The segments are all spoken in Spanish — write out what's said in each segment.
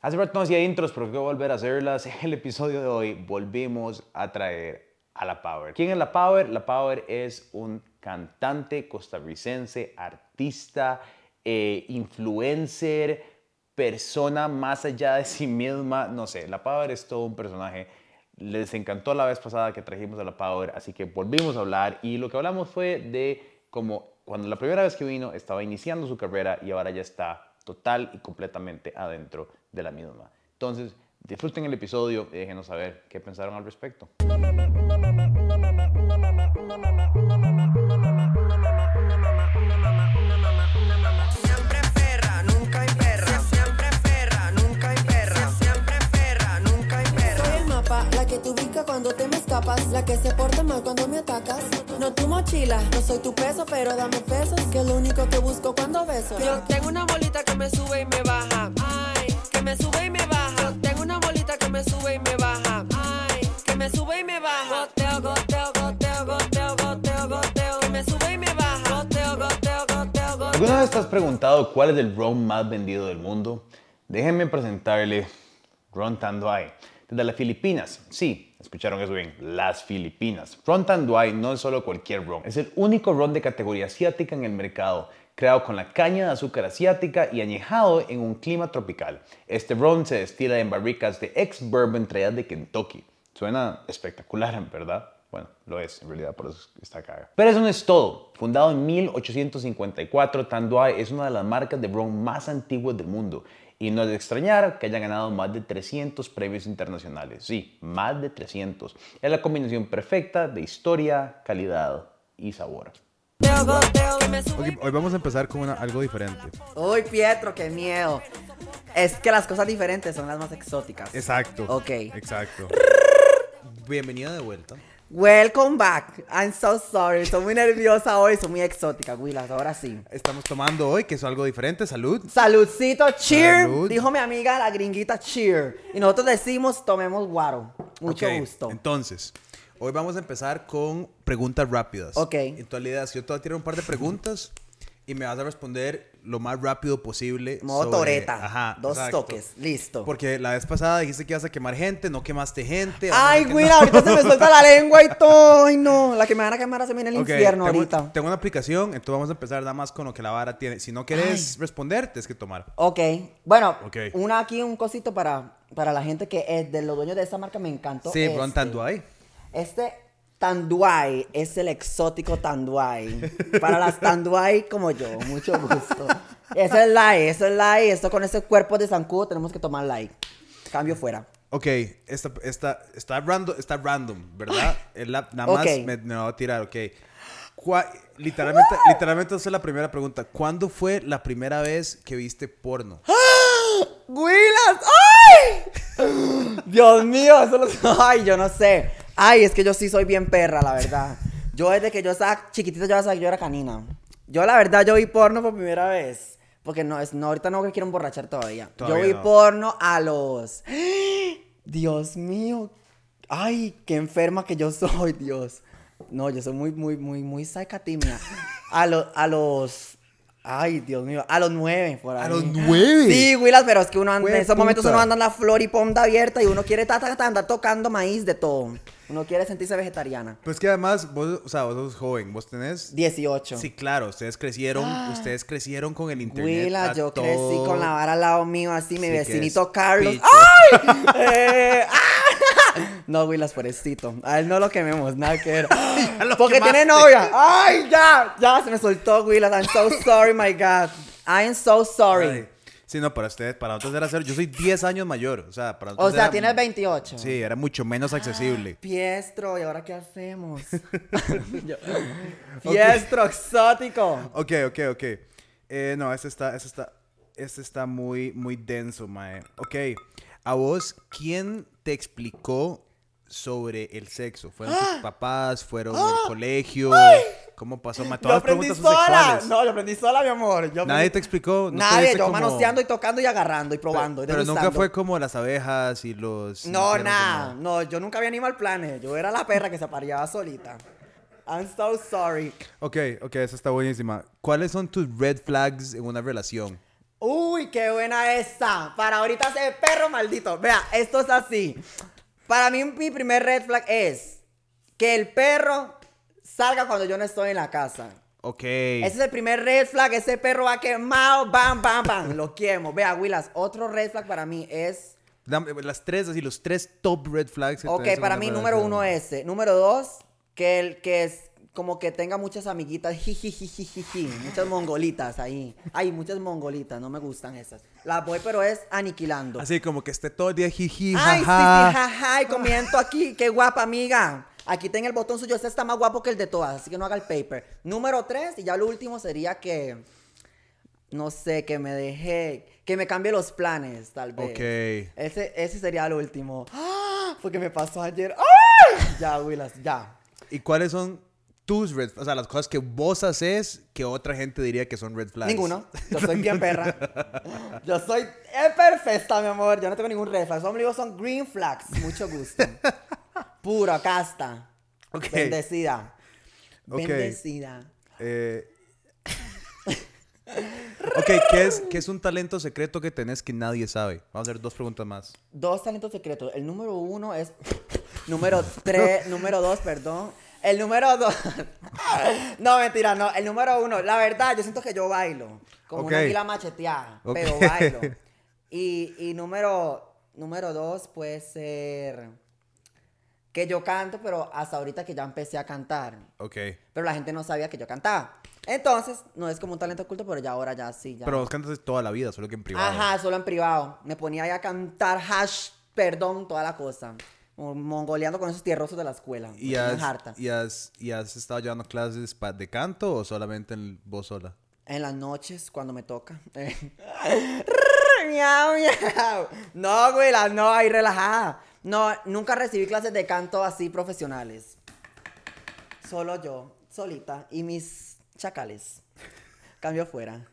Hace rato no hacía intros, pero quiero volver a hacerlas. En el episodio de hoy volvimos a traer a La Power. ¿Quién es La Power? La Power es un cantante costarricense, artista, eh, influencer, persona más allá de sí misma. No sé, La Power es todo un personaje. Les encantó la vez pasada que trajimos a La Power, así que volvimos a hablar y lo que hablamos fue de cómo cuando la primera vez que vino estaba iniciando su carrera y ahora ya está total y completamente adentro de la misma. Entonces, disfruten el episodio y déjenos saber qué pensaron al respecto. Escapas, la que se porta mal cuando me atacas. No tu mochila, no soy tu peso, pero dame pesos, que es lo único que busco cuando beso. Yo tengo una bolita que me sube y me baja. Ay, que me sube y me baja. Yo tengo una bolita que me sube y me baja. Ay, que me sube y me baja. Goteo, goteo, goteo, goteo, goteo, goteo. Que me sube y me baja. Goteo, goteo, goteo, goteo. ¿Alguna vez te has preguntado cuál es el ron más vendido del mundo? Déjenme presentarle Ron Tanduay. Desde las Filipinas. Sí, escucharon eso bien. Las Filipinas. Ron Tanduay no es solo cualquier ron. Es el único ron de categoría asiática en el mercado. Creado con la caña de azúcar asiática y añejado en un clima tropical. Este ron se destila en barricas de ex-bourbon traídas de Kentucky. Suena espectacular, verdad. Bueno, lo es en realidad, por eso está acá. Pero eso no es todo. Fundado en 1854, Tanduay es una de las marcas de ron más antiguas del mundo. Y no es de extrañar que haya ganado más de 300 premios internacionales. Sí, más de 300. Es la combinación perfecta de historia, calidad y sabor. Goteo, goteo. Que me sube Ok, hoy vamos a empezar con una- algo diferente. Uy, Pietro, qué miedo. Es que las cosas diferentes son las más exóticas. Exacto. Ok. Exacto. Bienvenida de vuelta. Welcome back. I'm so sorry. Estoy muy nerviosa hoy. Soy muy exótica, Willas. Ahora sí. Estamos tomando hoy, que es algo diferente. Salud. Saludcito, cheer. Salud. Dijo mi amiga la gringuita cheer. Y nosotros decimos tomemos guaro. Mucho Ok, gusto. Entonces, hoy vamos a empezar con preguntas rápidas. Ok. En tu idea, yo te voy a tirar un par de preguntas y me vas a responder lo más rápido posible. Modo toreta. Ajá. Dos exacto. toques. Listo. Porque la vez pasada dijiste que ibas a quemar gente, no quemaste gente. Ay, Will, ahorita se me suelta la lengua y todo. Ay, no. La que me van a quemar se viene el infierno tengo, ahorita. Tengo una aplicación, entonces vamos a empezar nada más con lo que la vara tiene. Si no quieres responder, tienes que tomar. Ok. Bueno, una aquí, un cosito para, para la gente que es de los dueños de esta marca. Me encantó. Sí, Ron este. Tanduay. Este Tanduay es el exótico Tanduay. Para las Tanduay como yo, mucho gusto. Eso es like, eso es like. Esto con ese cuerpo de zancudo tenemos que tomar like. Cambio fuera. Ok, esta, esta, está, random, está random, ¿verdad? La- nada más me, me va a tirar, ok. Literalmente, literalmente esa es la primera pregunta. ¿Cuándo fue la primera vez que viste porno? ¡Willas! ¡Ay! Dios mío, eso lo... Ay, yo no sé. Ay, es que yo sí soy bien perra, la verdad. Yo desde que yo estaba chiquitita, yo ya sabía que yo era canina. Yo, la verdad, yo vi porno por primera vez. Porque no, es, no ahorita no quiero emborrachar todavía. Todavía yo vi no. porno a los... Dios mío. Ay, qué enferma que yo soy, Dios. No, yo soy muy, muy, muy, muy sacatimia. A, los a los... Ay, Dios mío. A los nueve, por ahí. ¿A los nueve? Sí, Willas, pero es que uno anda, en esos momentos uno anda en la flor y ponda abierta y uno quiere ta, ta, ta, andar tocando maíz de todo. Uno quiere sentirse vegetariana. Pues que además, vos, o sea, vos sos joven, vos tenés... 18. Sí, claro, ustedes crecieron, ustedes crecieron con el internet. Willas, yo todo- crecí con la vara al lado mío, así, mi Sí, vecinito Carlos. picho. ¡Ay! Eh, ¡ah! No, Willas, pobrecito. A él no lo quememos, nada que ver. Porque tiene quemaste. novia. ¡Ay, ya! Ya se me soltó, Willas. I'm so sorry, my God. I'm so sorry. Ay, Sí, no, para ustedes, para nosotros era cero. Yo soy 10 años mayor, o sea, para O nosotros sea, era- tienes 28. Sí, era mucho menos accesible. Piestro, ¿y ahora qué hacemos? Yo- Piestro, exótico. Ok, ok, ok. Eh, no, este está, este está, este está muy, muy denso, mae. Ok, a vos, ¿quién te explicó sobre el sexo? ¿Fueron ¡Ah! tus papás? ¿Fueron el colegio? ¿Cómo pasó, Todas las preguntas sola. sexuales. No, yo aprendí sola, mi amor. Yo Nadie aprendí- te explicó. ¿No Nadie, yo como- manoseando y tocando y agarrando y probando. y Pero nunca fue como las abejas y los... No, nada. como- No, yo nunca vi Animal Planet. Yo era la perra que se apareaba solita. I'm so sorry. Ok, ok, esa está buenísima. ¿Cuáles son tus red flags en una relación? Uy, qué buena esta. Para ahorita ese perro maldito. Vea, esto es así. Para mí mi primer red flag es que el perro salga cuando yo no estoy en la casa. Ok. Ese es el primer red flag. Ese perro va quemado. Bam, bam, bam. Lo quemo. Vea, Willas, otro red flag para mí es... Dame Las tres, así, los tres top red flags. que Ok, para mí número uno ese. Número dos, que el que es como que tenga muchas amiguitas, jijijijijiji, muchas mongolitas ahí. Hay muchas mongolitas, no me gustan esas. Las voy, pero es aniquilando. Así como que esté todo el día jiji, Ay, sí, sí, jaja. y comiendo aquí, qué guapa amiga. Aquí tenga el botón suyo, este está más guapo que el de todas, así que no haga el paper. Número tres, y ya lo último sería que, no sé, que me deje, que me cambie los planes, tal vez. Ok. Ese, ese sería lo último. ¡Ah! Porque me pasó ayer. ¡Ay! Ya, Willas, ya. ¿Y cuáles son tus red flags? O sea, las cosas que vos haces que otra gente diría que son red flags. Ninguno. Yo soy bien perra. Yo soy eh, perfecta, mi amor. Yo no tengo ningún red flag. Son, son green flags. Mucho gusto. Pura casta. Ok. Bendecida. Ok. Bendecida. Eh, ok, ¿qué es, ¿qué es un talento secreto que tenés que nadie sabe? Vamos a hacer dos preguntas más. Dos talentos secretos. El número uno es. número tres. número dos, perdón. El número dos. no, mentira, no. El número uno. La verdad, yo siento que yo bailo. Como una Ok. anguila macheteada. Pero bailo. Y, y número, número dos puede ser. Que yo canto, pero hasta ahorita que ya empecé a cantar. Ok. Pero la gente no sabía que yo cantaba. Entonces, no es como un talento oculto, pero ya ahora ya sí. Ya. Pero vos cantas toda la vida, solo que en privado. Ajá, solo en privado. Me ponía ahí a cantar hash, perdón, toda la cosa. Mongoleando con esos tierrosos de la escuela. ¿Y has, harta. y, has, ¿Y has estado llevando clases de canto o solamente en voz sola? En las noches, cuando me toca. miau, miau. No, güey, no, ahí relajada. No, nunca recibí clases de canto así profesionales. Solo yo, solita. Y mis chacales. Cambio fuera.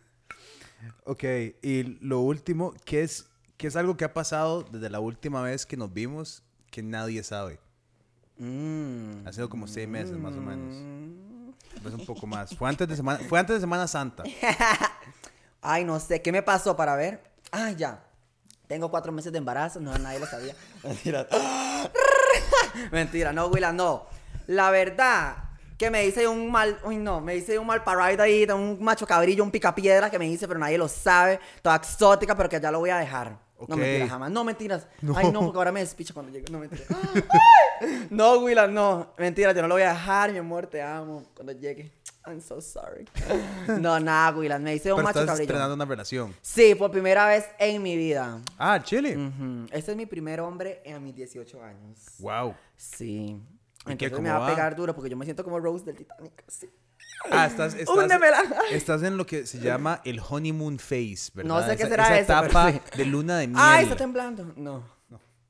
Ok, y lo último, ¿qué es, ¿qué es algo que ha pasado desde la última vez que nos vimos que nadie sabe? Mm. Ha sido como seis meses más o menos. Pues un poco más. Fue antes de Semana, fue antes de semana Santa. Ay, no sé, ¿qué me pasó para ver? Ah, ya. Tengo cuatro meses de embarazo, no, nadie lo sabía. Mentira. Mentira, no, Willa, no. La verdad, que me hice un mal, uy, no, me hice un mal parade ahí, un macho cabrillo, un picapiedra que me hice, pero nadie lo sabe. Toda exótica, pero que ya lo voy a dejar. No, mentiras, jamás. No, mentiras. No. Ay, no, porque ahora me despicha cuando llegue. No, mentiras. No, Willa, no. Mentira, yo no lo voy a dejar, mi amor, te amo. Cuando llegue. I'm so sorry. No, nada, Willa, me hice un Pero macho estás cabrillo. estrenando una relación. Sí, por primera vez en mi vida. Ah, Chile. Este es mi primer hombre en mis 18 años. Wow. Sí. ¿Y qué, Entonces cómo me va, va? a pegar duro porque yo me siento como Rose del Titanic. Sí. Ah, estás, estás, en lo que se llama el honeymoon phase, ¿verdad? No sé qué Esa- será esa eso, pero etapa sí. de luna de miel. Ay, está temblando. No.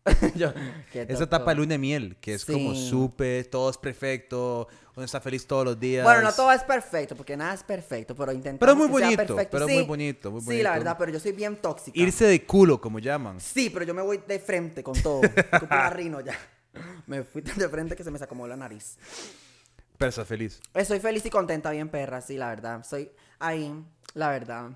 Yo, qué Esa etapa de luna de miel, que es como Sí. súper, todo es perfecto, uno está feliz todos los días. Bueno, no todo es perfecto, porque nada es perfecto, pero intentamos Pero muy que sea bonito, perfecto. pero Sí. muy bonito, muy Sí, bonito. la verdad, pero yo soy bien tóxica. Irse de culo, como llaman. Sí, pero yo me voy de frente con todo. Con una rino ya. Me fui tan de frente que se me sacó la nariz. Pero estás feliz. Estoy feliz y contenta, bien perra, sí, la verdad. Soy ahí, la verdad.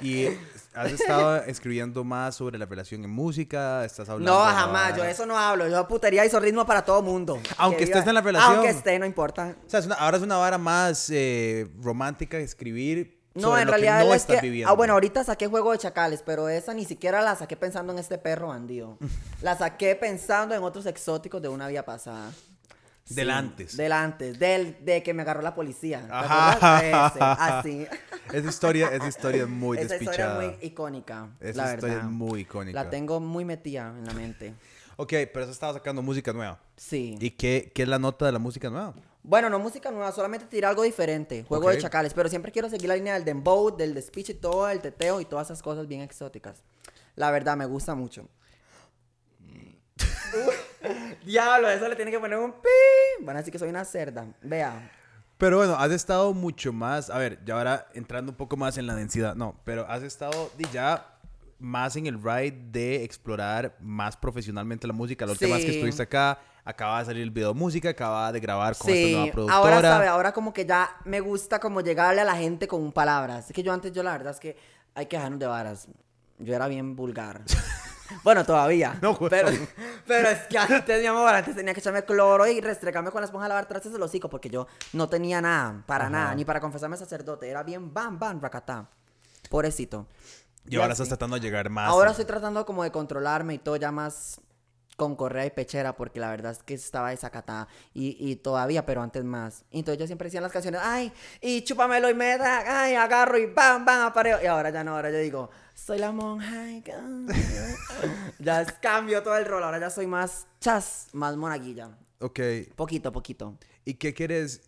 ¿Y has estado escribiendo más sobre la relación en música? ¿Estás hablando? No, jamás, yo eso no hablo. Yo putería y ritmo para todo mundo. Aunque Que estés viva- en la relación. Aunque esté, no importa. O sea, es una- ahora es una vara más eh, romántica escribir No, en realidad que no es estás que... viviendo. Ah, bueno, ahorita saqué Juego de Chacales, pero esa ni siquiera la saqué pensando en este perro bandido. la saqué pensando en otros exóticos de una vida pasada. Del antes. Del antes, del, de que me agarró la policía. ¿Te Ajá. ese? Así. Esa historia, esa historia es muy Esa historia despichada. es muy icónica, Esa la historia verdad. es muy icónica. La tengo muy metida en la mente. Ok, pero eso estaba sacando música nueva. Sí. ¿Y qué, qué es la nota de la música nueva? Bueno, no música nueva, solamente tirar algo diferente. Juego Ok. de chacales, pero siempre quiero seguir la línea del dembow, del speech y todo, el teteo y todas esas cosas bien exóticas. La verdad, me gusta mucho. Diablo, eso le tiene que poner un pi. Van a decir que soy una cerda. Vea. Pero bueno, has estado mucho más, a ver, ya ahora entrando un poco más en la densidad, no, pero has estado ya más en el ride de explorar más profesionalmente la música. La última vez que Sí. estuviste acá, acaba de salir el video de música, acaba de grabar con esta Sí, nueva productora. ahora sabe, ahora como que ya me gusta como llegarle a la gente con palabras. Es que yo antes, yo la verdad es que hay que dejarnos de varas. Yo era bien vulgar. Bueno, todavía. No, güey. pero, pero es que antes, mi amor, antes tenía que echarme cloro y restregarme con la esponja a lavar trastes del hocico porque yo no tenía nada, para nada, ni para confesarme sacerdote. Era bien bam, bam, racatá. Pobrecito. Y ahora así. estás tratando de llegar más. Ahora estoy tratando como de controlarme y todo ya más con correa y pechera porque la verdad es que estaba desacatada y, y todavía, pero antes más. Entonces yo siempre decía en las canciones, ay, y chúpamelo y me da, ay, agarro y bam, bam, apareo. Y ahora ya no, ahora yo digo, soy la monja. y ya es cambio todo el rol, ahora ya soy más chas, más monaguilla. Ok. Poquito, poquito. ¿Y qué quieres?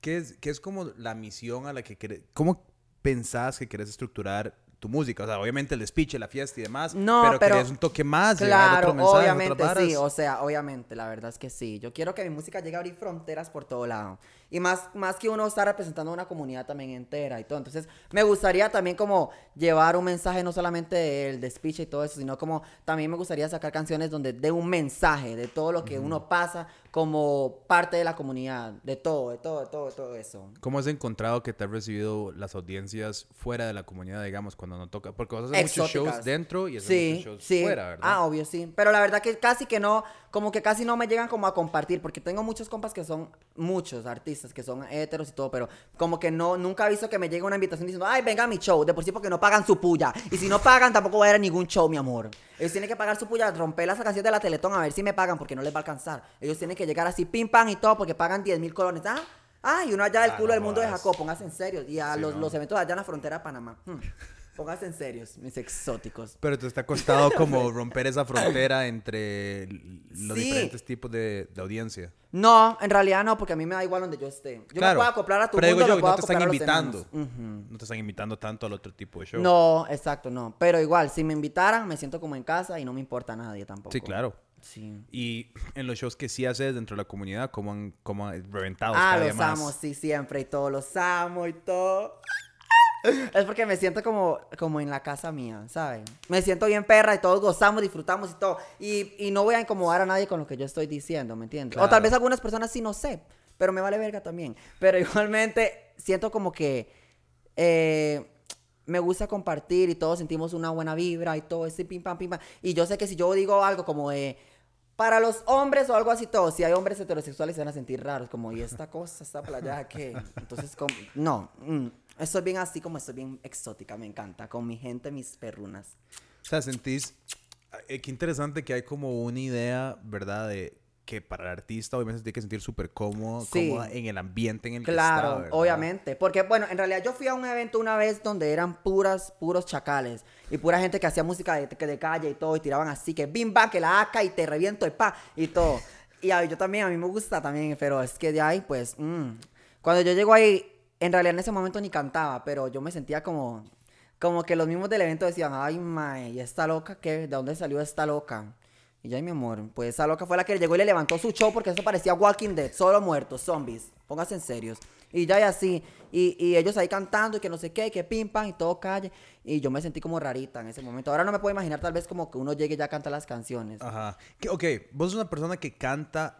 ¿Qué es, qué es como la misión a la que quieres? ¿Cómo pensás que quieres estructurar tu música? O sea, obviamente el speech, la fiesta y demás. No, pero, pero- querés un toque más, Claro, otro mensaje, obviamente otras sí, o sea, obviamente, la verdad es que sí. Yo quiero que mi música llegue a abrir fronteras por todo lado. Y más, más que uno estar representando a una comunidad también entera y todo. Entonces, me gustaría también como llevar un mensaje no solamente del de speech y todo eso, sino como también me gustaría sacar canciones donde dé un mensaje de todo lo que uno pasa como parte de la comunidad, de todo, de todo, de todo, de todo eso. ¿Cómo has encontrado que te has recibido las audiencias fuera de la comunidad, digamos, cuando no toca? Porque vas a hacer muchos shows Exóticas. dentro y hacer sí, muchos shows sí. fuera, ¿verdad? Ah, obvio, sí. Pero la verdad que casi que no, como que casi no me llegan como a compartir, porque tengo muchos compas que son muchos artistas, que son heteros y todo, pero como que no, nunca he visto que me llegue una invitación diciendo, ay, venga a mi show, de por sí porque no pagan su puya. Y si no pagan, tampoco voy a ir a ningún show, mi amor. Ellos tienen que pagar su puya, romper las canciones de la Teletón a ver si me pagan, porque no les va a alcanzar. Ellos tienen que llegar así, pim, pam y todo, porque pagan 10 mil colones. Ah, ah, y uno allá del Ah, culo no del mundo de. Jacob, póngase en serio. Y a Sí, los, no. los eventos allá en la frontera de Panamá. Hmm. Póngase en serios, mis exóticos. Pero te está costado como romper esa frontera entre los Sí. diferentes tipos de, de audiencia. No, en realidad no, porque a mí me da igual donde yo esté. Yo claro. me puedo acoplar a tu pero mundo, digo me yo, puedo no te están invitando. enanos. Ujú. No te están invitando tanto al otro tipo de show. No, exacto, no. Pero igual, si me invitaran, me siento como en casa y no me importa a nadie tampoco. Sí, claro. Sí. Y en los shows que sí haces dentro de la comunidad, ¿cómo han, cómo han reventado Ah, los más? amo, sí, siempre y todo, los amo y todo. Es porque me siento como, como en la casa mía, ¿saben? Me siento bien perra y todos gozamos, disfrutamos y todo. Y, y no voy a incomodar a nadie con lo que yo estoy diciendo, ¿me entiendes? O Claro. tal vez algunas personas sí, no sé, pero me vale verga también. Pero igualmente siento como que eh, me gusta compartir y todos sentimos una buena vibra y todo ese pim pam pim pam. Y yo sé que si yo digo algo como de para los hombres o algo así todo, si hay hombres heterosexuales se van a sentir raros, como y esta cosa, esta playa que entonces como, no, mm, estoy bien así como estoy bien exótica, me encanta, con mi gente, mis perrunas. O sea, sentís... eh, qué interesante que hay como una idea, ¿verdad? De que para el artista obviamente se tiene que sentir súper cómodo, Sí. cómoda en el ambiente en el Claro, que está, ¿verdad? obviamente. Porque, bueno, en realidad yo fui a un evento una vez donde eran puras, puros chacales. Y pura gente que hacía música de, que de calle y todo. Y tiraban así que bim bam, que la aca y te reviento y pa. Y todo. Y a- yo también, a mí me gusta también. Pero es que de ahí, pues, mm. cuando yo llego ahí, en realidad en ese momento ni cantaba. Pero yo me sentía como, como que los mismos del evento decían, ay, mae, ¿y esta loca qué? ¿De dónde salió esta loca? Y ya, mi amor, pues esa loca fue la que llegó y le levantó su show porque eso parecía Walking Dead, solo muertos, zombies. Póngase en serios. Y ya y así. Y, y ellos ahí cantando y que no sé qué, y que pim pam y todo calle. Y yo me sentí como rarita en ese momento. Ahora no me puedo imaginar tal vez como que uno llegue y ya canta las canciones. Ajá. Que- ok, vos sos una persona que canta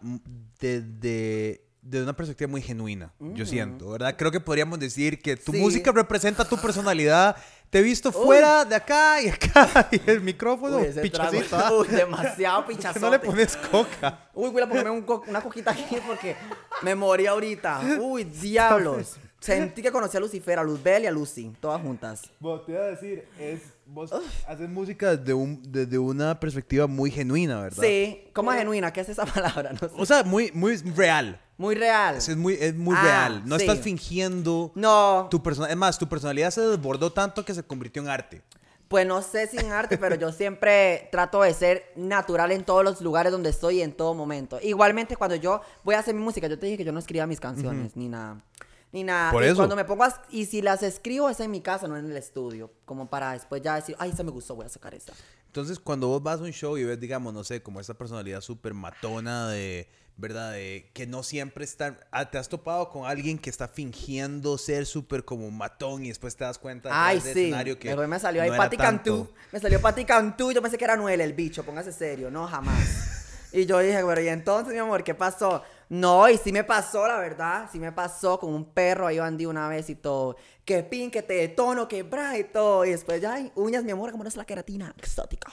desde, desde una perspectiva muy genuina, yo siento, ¿verdad? Creo que podríamos decir que tu Sí. música representa tu personalidad. Te he visto fuera de acá y acá y el micrófono, Uy, pichacito. Uy, demasiado ¿Por qué pichazote. no le pones coca? Uy, voy a ponerme un co- una coquita aquí porque me morí ahorita. Uy, diablos. Sentí que conocí a Lucifer, a Luzbel y a Lucy, todas juntas. Bueno, te iba a decir, es, vos haces música desde, un, desde una perspectiva muy genuina, ¿verdad? Sí, como genuina, ¿qué es esa palabra? No sé. O sea, muy, muy real. Muy real. Es, muy, es muy Ah, real. No sí. estás fingiendo No, tu persona. Es más, tu personalidad se desbordó tanto que se convirtió en arte. pues no sé sin arte, pero yo siempre trato de ser natural en todos los lugares donde estoy y en todo momento. Igualmente, cuando yo voy a hacer mi música, yo te dije que yo no escribía mis canciones, ni nada. Ni nada. Por y eso. cuando me pongo a- y si las escribo es en mi casa, no en el estudio, como para después ya decir, ay, esa me gustó, voy a sacar esa. Entonces, cuando vos vas a un show y ves, digamos, no sé, como esa personalidad súper matona de, ¿verdad? De que no siempre está... ah, ¿Te has topado con alguien que está fingiendo ser súper como matón y después te das cuenta Ay, del sí. escenario que me salió ahí no Pati Cantú. Me salió Pati Cantú. Yo pensé que era Noel el bicho. Póngase serio. No, jamás. Y yo dije, pero y entonces, mi amor, ¿qué pasó? No, y sí me pasó, la verdad. Sí me pasó con un perro ahí bandí una vez y todo. Que pin, que te detono, que bra y todo. Y después ya, uñas, mi amor, como no es la queratina. Exótica.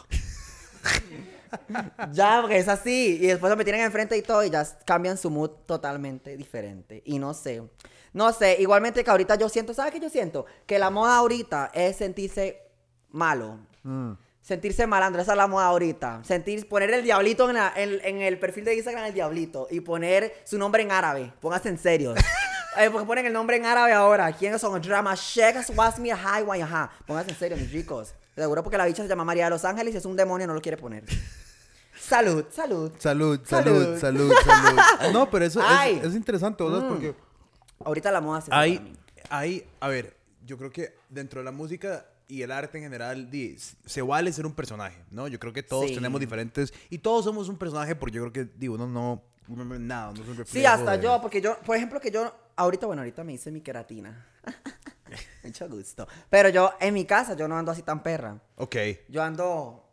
ya, porque es así. Y después me tienen enfrente y todo y ya cambian su mood totalmente diferente. Y no sé. No sé, igualmente que ahorita yo siento, ¿sabes qué yo siento? Que la moda ahorita es sentirse malo. Sentirse malandro, esa es la moda ahorita. Sentir, poner el diablito en, la- en- en el perfil de Instagram, el diablito. Y poner su nombre en árabe. Póngase en serio. Eh, porque ponen el nombre en árabe ahora. ¿Quiénes son? Drama Sheikhs Wasmi Hi Wayaha. Pónganse en serio, mis ricos. Seguro porque la bicha se llama María de los Ángeles y es un demonio, no lo quiere poner. Salud, salud. Salud, Salud. salud, salud, salud. No, pero eso es, es interesante, ¿verdad? Porque Ahorita la moda se hay, hay, a ver, yo creo que dentro de la música y el arte en general, se vale ser un personaje, ¿no? Yo creo que todos Sí. tenemos diferentes, y todos somos un personaje porque yo creo que, digo, uno no, no nada, no es un reflejo. Sí, hasta de- yo, porque yo, por ejemplo, que yo, ahorita, bueno, ahorita me hice mi queratina. Mucho gusto. Pero yo, en mi casa, yo no ando así tan perra. Ok, Yo ando,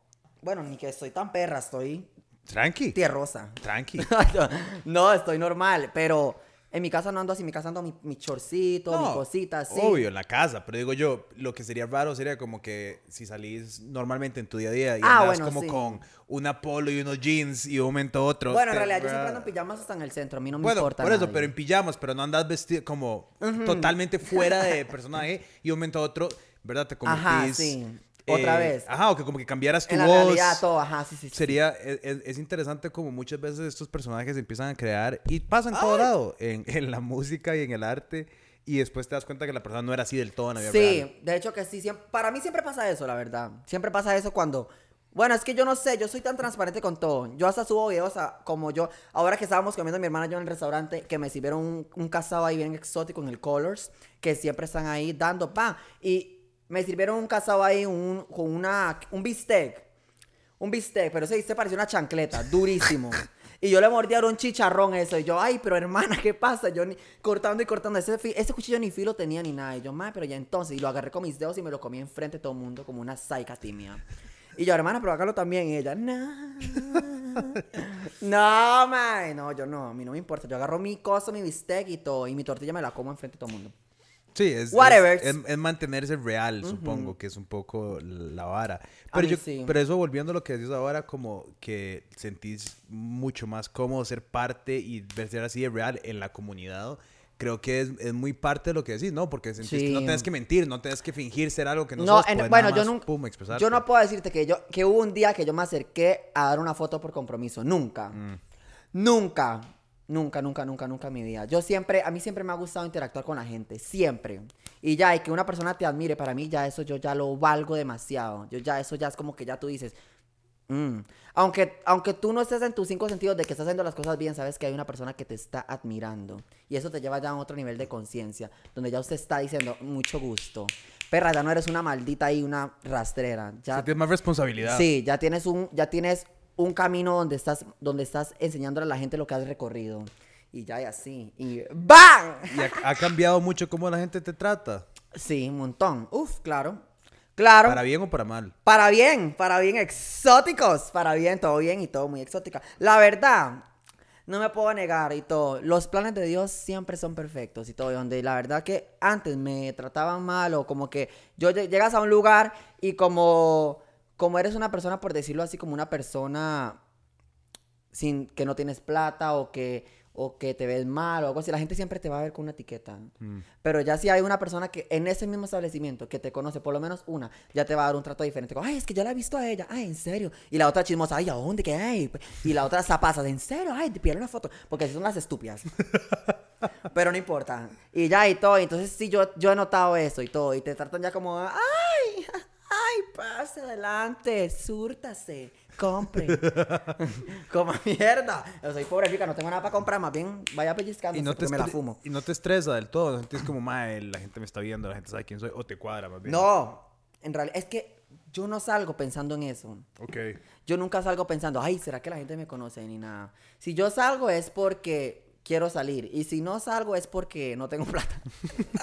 bueno, ni que estoy tan perra, estoy tranqui, tierrosa. tranqui. no, estoy normal, pero en mi casa no ando así, en mi casa ando mi, chorcito, mi cosita así. Obvio, en la casa, pero digo yo, lo que sería raro sería como que si salís normalmente en tu día a día y Ah, andas bueno, como sí. con una polo y unos jeans y un momento a otro. Bueno, en realidad yo siempre ando en pijamas hasta en el centro, a mí no me Bueno, importa por eso, nadie. pero en pijamas, pero no andas vestido como totalmente fuera de personaje y un momento a otro, ¿verdad? Te convertís. Ajá, sí. Otra vez. Ajá, o que como que cambiaras tu En la voz. realidad todo, ajá, sí, sí, sí. Sería, es, es- es interesante como muchas veces estos personajes se empiezan a crear y pasan todo lado, en, en la música y en el arte, y después te das cuenta que la persona no era así del todo en la vida Sí, real. de hecho que sí, siem- para mí siempre pasa eso, la verdad. Siempre pasa eso cuando... Bueno, es que yo no sé, yo soy tan transparente con todo. Yo hasta subo videos a- como yo, ahora que estábamos comiendo mi hermana yo en el restaurante, que me sirvieron un, un casado ahí bien exótico en el Colors, que siempre están ahí dando pan. Y me sirvieron un casado ahí un, con una, un bistec. Un bistec, pero ese bistec parecía una chancleta, durísimo. Y yo le mordí ahora un chicharrón eso. Y yo, ay, pero hermana, ¿qué pasa? Yo ni, cortando y cortando. Ese, ese cuchillo ni filo tenía ni nada. Y yo, madre, pero ya entonces. Y lo agarré con mis dedos y me lo comí enfrente de todo el mundo como una saica timia. Y yo, hermana, pero hágalo también. Y ella, no. No, mae. No, yo no. A mí no me importa. Yo agarro mi cosa, mi bistec y todo. Y mi tortilla me la como enfrente de todo el mundo. Sí, es, Whatever. es, es- es mantenerse real, supongo, que es un poco la vara. Pero, yo, sí. pero eso volviendo a lo que decís ahora, como que sentís mucho más cómodo ser parte y ver ser así de real en la comunidad. Creo que es, es muy parte de lo que decís, ¿no? Porque sentís que Sí. no tienes que mentir, no tienes que fingir ser algo que no, No, sos. en- puedes bueno, yo nunca. pum. Yo no puedo decirte que yo que hubo un día que yo me acerqué a dar una foto por compromiso. Nunca. Mm. Nunca. Nunca, nunca, nunca, nunca en mi vida. Yo siempre, a mí siempre me ha gustado interactuar con la gente. Siempre. Y ya, y que una persona te admire, para mí ya eso yo ya lo valgo demasiado. Yo ya, eso ya es como que ya tú dices. "Mm". Aunque, aunque tú no estés en tus cinco sentidos de que estás haciendo las cosas bien, sabes que hay una persona que te está admirando. Y eso te lleva ya a otro nivel de conciencia, donde ya usted está diciendo, mucho gusto. Perra, ya no eres una maldita y una rastrera. Ya, Tienes más responsabilidad. sí, ya tienes un, ya tienes un camino donde estás, donde estás enseñándole a la gente lo que has recorrido. Y ya y así. Y ¡BAM! Y ha, ha cambiado mucho cómo la gente te trata. Sí, un montón. Uf, claro. Claro. Para bien o para mal. Para bien, para bien, exóticos. Para bien, todo bien y todo muy exótica. La verdad, no me puedo negar y todo. Los planes de Dios siempre son perfectos y todo. y Donde la verdad que antes me trataban mal o como que yo lle- llegas a un lugar y como, como eres una persona, por decirlo así, como una persona sin que no tienes plata o que o que te ves mal o algo así, la gente siempre te va a ver con una etiqueta. Pero ya si hay una persona que en ese mismo establecimiento que te conoce, por lo menos una, ya te va a dar un trato diferente. Como, ay, es que ya la he visto a ella. Ay, en serio. Y la otra chismosa, ay, ¿a dónde? ¿Qué hay? Y la otra zapasa, en serio, ay, te pidieron una foto. Porque así son las estúpidas. Pero no importa. Y ya y todo. Entonces sí, yo, yo he notado eso y todo. Y te tratan ya como, ay, pase adelante, súrtase, compre. como mierda. Yo soy pobre rica, no tengo nada para comprar, más bien vaya pellizcando Y no, te me la fumo. y no te estresa del todo. No sentís como, mae, la gente me está viendo, la gente sabe quién soy. O te cuadra más bien. No, en realidad, es que yo no salgo pensando en eso. Ok. Yo nunca salgo pensando, ay, ¿será que la gente me conoce? Ni nada. Si yo salgo es porque quiero salir. Y si no salgo es porque no tengo plata.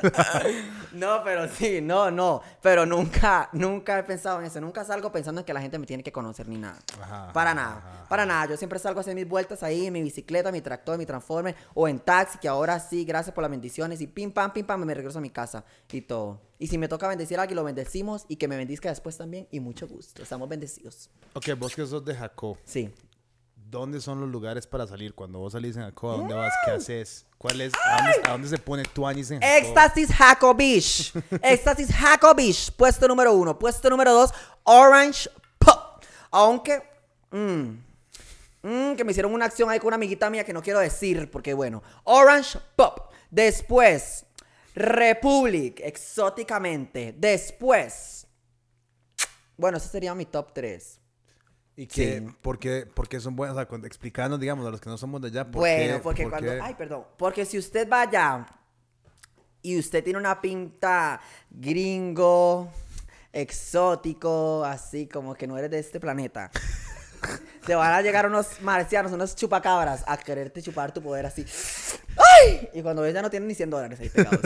no, pero sí, no, no. Pero nunca, nunca he pensado en eso. Nunca salgo pensando en que la gente me tiene que conocer ni nada. Ajá, para ajá, nada, ajá, para nada. Yo siempre salgo a hacer mis vueltas ahí en mi bicicleta, mi tractor, mi transformer o en taxi, que ahora sí, gracias por las bendiciones. Y pim, pam, pim, pam, me regreso a mi casa y todo. Y si me toca bendecir a alguien, lo bendecimos y que me bendizca después también. Y mucho gusto. Estamos bendecidos. Ok, vos que sos de Jacó, Sí. ¿Dónde son los lugares para salir? Cuando vos salís en Jacó, ¿a dónde vas? ¿Qué haces? ¿Cuál es? ¿A dónde, a dónde se pone tu años en Jacó? Éxtasis Jacobish. Éxtasis Jacobish. Puesto número uno. Puesto número dos. Orange Pop. Aunque. mm, mm, que me hicieron una acción ahí con una amiguita mía que no quiero decir. Porque bueno. Orange Pop. Después. Republic. Exóticamente. Después. Bueno, ese sería mi top 3. ¿Y qué? Sí. ¿Por qué, por qué son buenas? O sea, explicanos, digamos, a los que no somos de allá. ¿por Bueno, qué- porque por cuando. qué? Ay, perdón. Porque si usted va allá y usted tiene una pinta gringo, exótico, así como que no eres de este planeta. Te van a llegar unos marcianos, unos chupacabras a quererte chupar tu poder así. ¡Ay! Y cuando ves ya no tienen ni 100 dólares ahí pegados.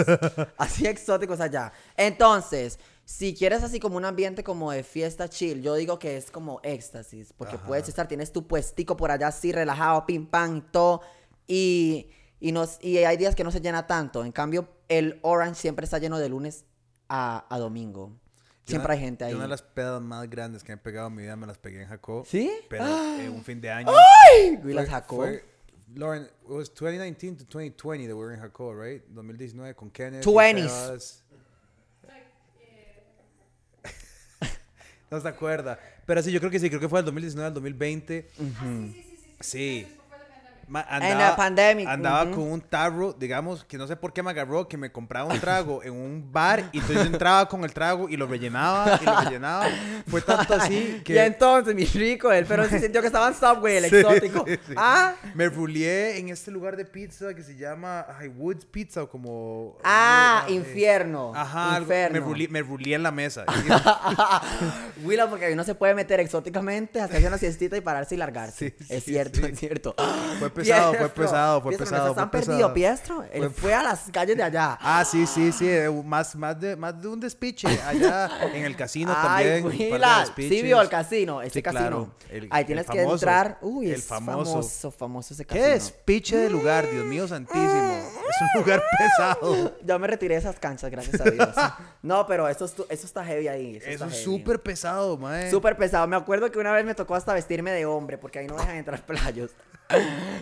así exóticos allá. Entonces, si quieres así como un ambiente como de fiesta chill, yo digo que es como éxtasis. Porque puedes estar, tienes tu puestico por allá así relajado, pim pam y todo. Y, y, nos, y hay días que no se llena tanto. En cambio, el Orange siempre está lleno de lunes a, a domingo. Siempre una- hay gente ahí. Una de las pedas más grandes que me he pegado en mi vida me las pegué en Jacó. ¿Sí? Pero en un fin de año. Las Fue- sacó. fue- Lauren, it was 2019 to 2020 that we were in Jacó, right? 2019 con Kenneth. y 20s. No se acuerda. Pero sí, yo creo que sí, creo que fue del 2019 al 2020. Sí. Ma- la pandemic, Andaba ujú. con un tarro, digamos, que no sé por qué me agarró, que me compraba un trago en un bar y entonces entraba con el trago y lo rellenaba y lo rellenaba. Fue tanto así que... Y entonces, mi rico, él, pero se sintió que estaba en Subway, el Sí, exótico. sí, sí. Ah, Me rulié en este lugar de pizza que se llama ay, Woods Pizza o como... ah, Ay, infierno. Ajá, infierno. me rulié en la mesa. Willa, porque no se puede meter exóticamente, hacerse una siestita y pararse y largarse. Sí, es cierto, es cierto. Fue pesado, fue pesado, fue Piestro, pesado, ¿no fue perdido, pesado. Piestro? Él fue a las calles de allá. ah, sí, sí, sí, más, más, de, más de un despiche allá en el casino Ay, también. despiches. sí vio el casino, ese Sí, casino. claro, el- Ahí tienes que famoso, entrar. Uy, el es famoso. famoso, famoso ese casino. ¿Qué despiche de lugar, Dios mío santísimo? Es un lugar pesado. Ya me retiré de esas canchas, gracias a Dios. No, pero eso, eso está heavy ahí. Eso, Eso es súper pesado, mae. Súper pesado. Me acuerdo que una vez me tocó hasta vestirme de hombre, porque ahí no dejan entrar playos.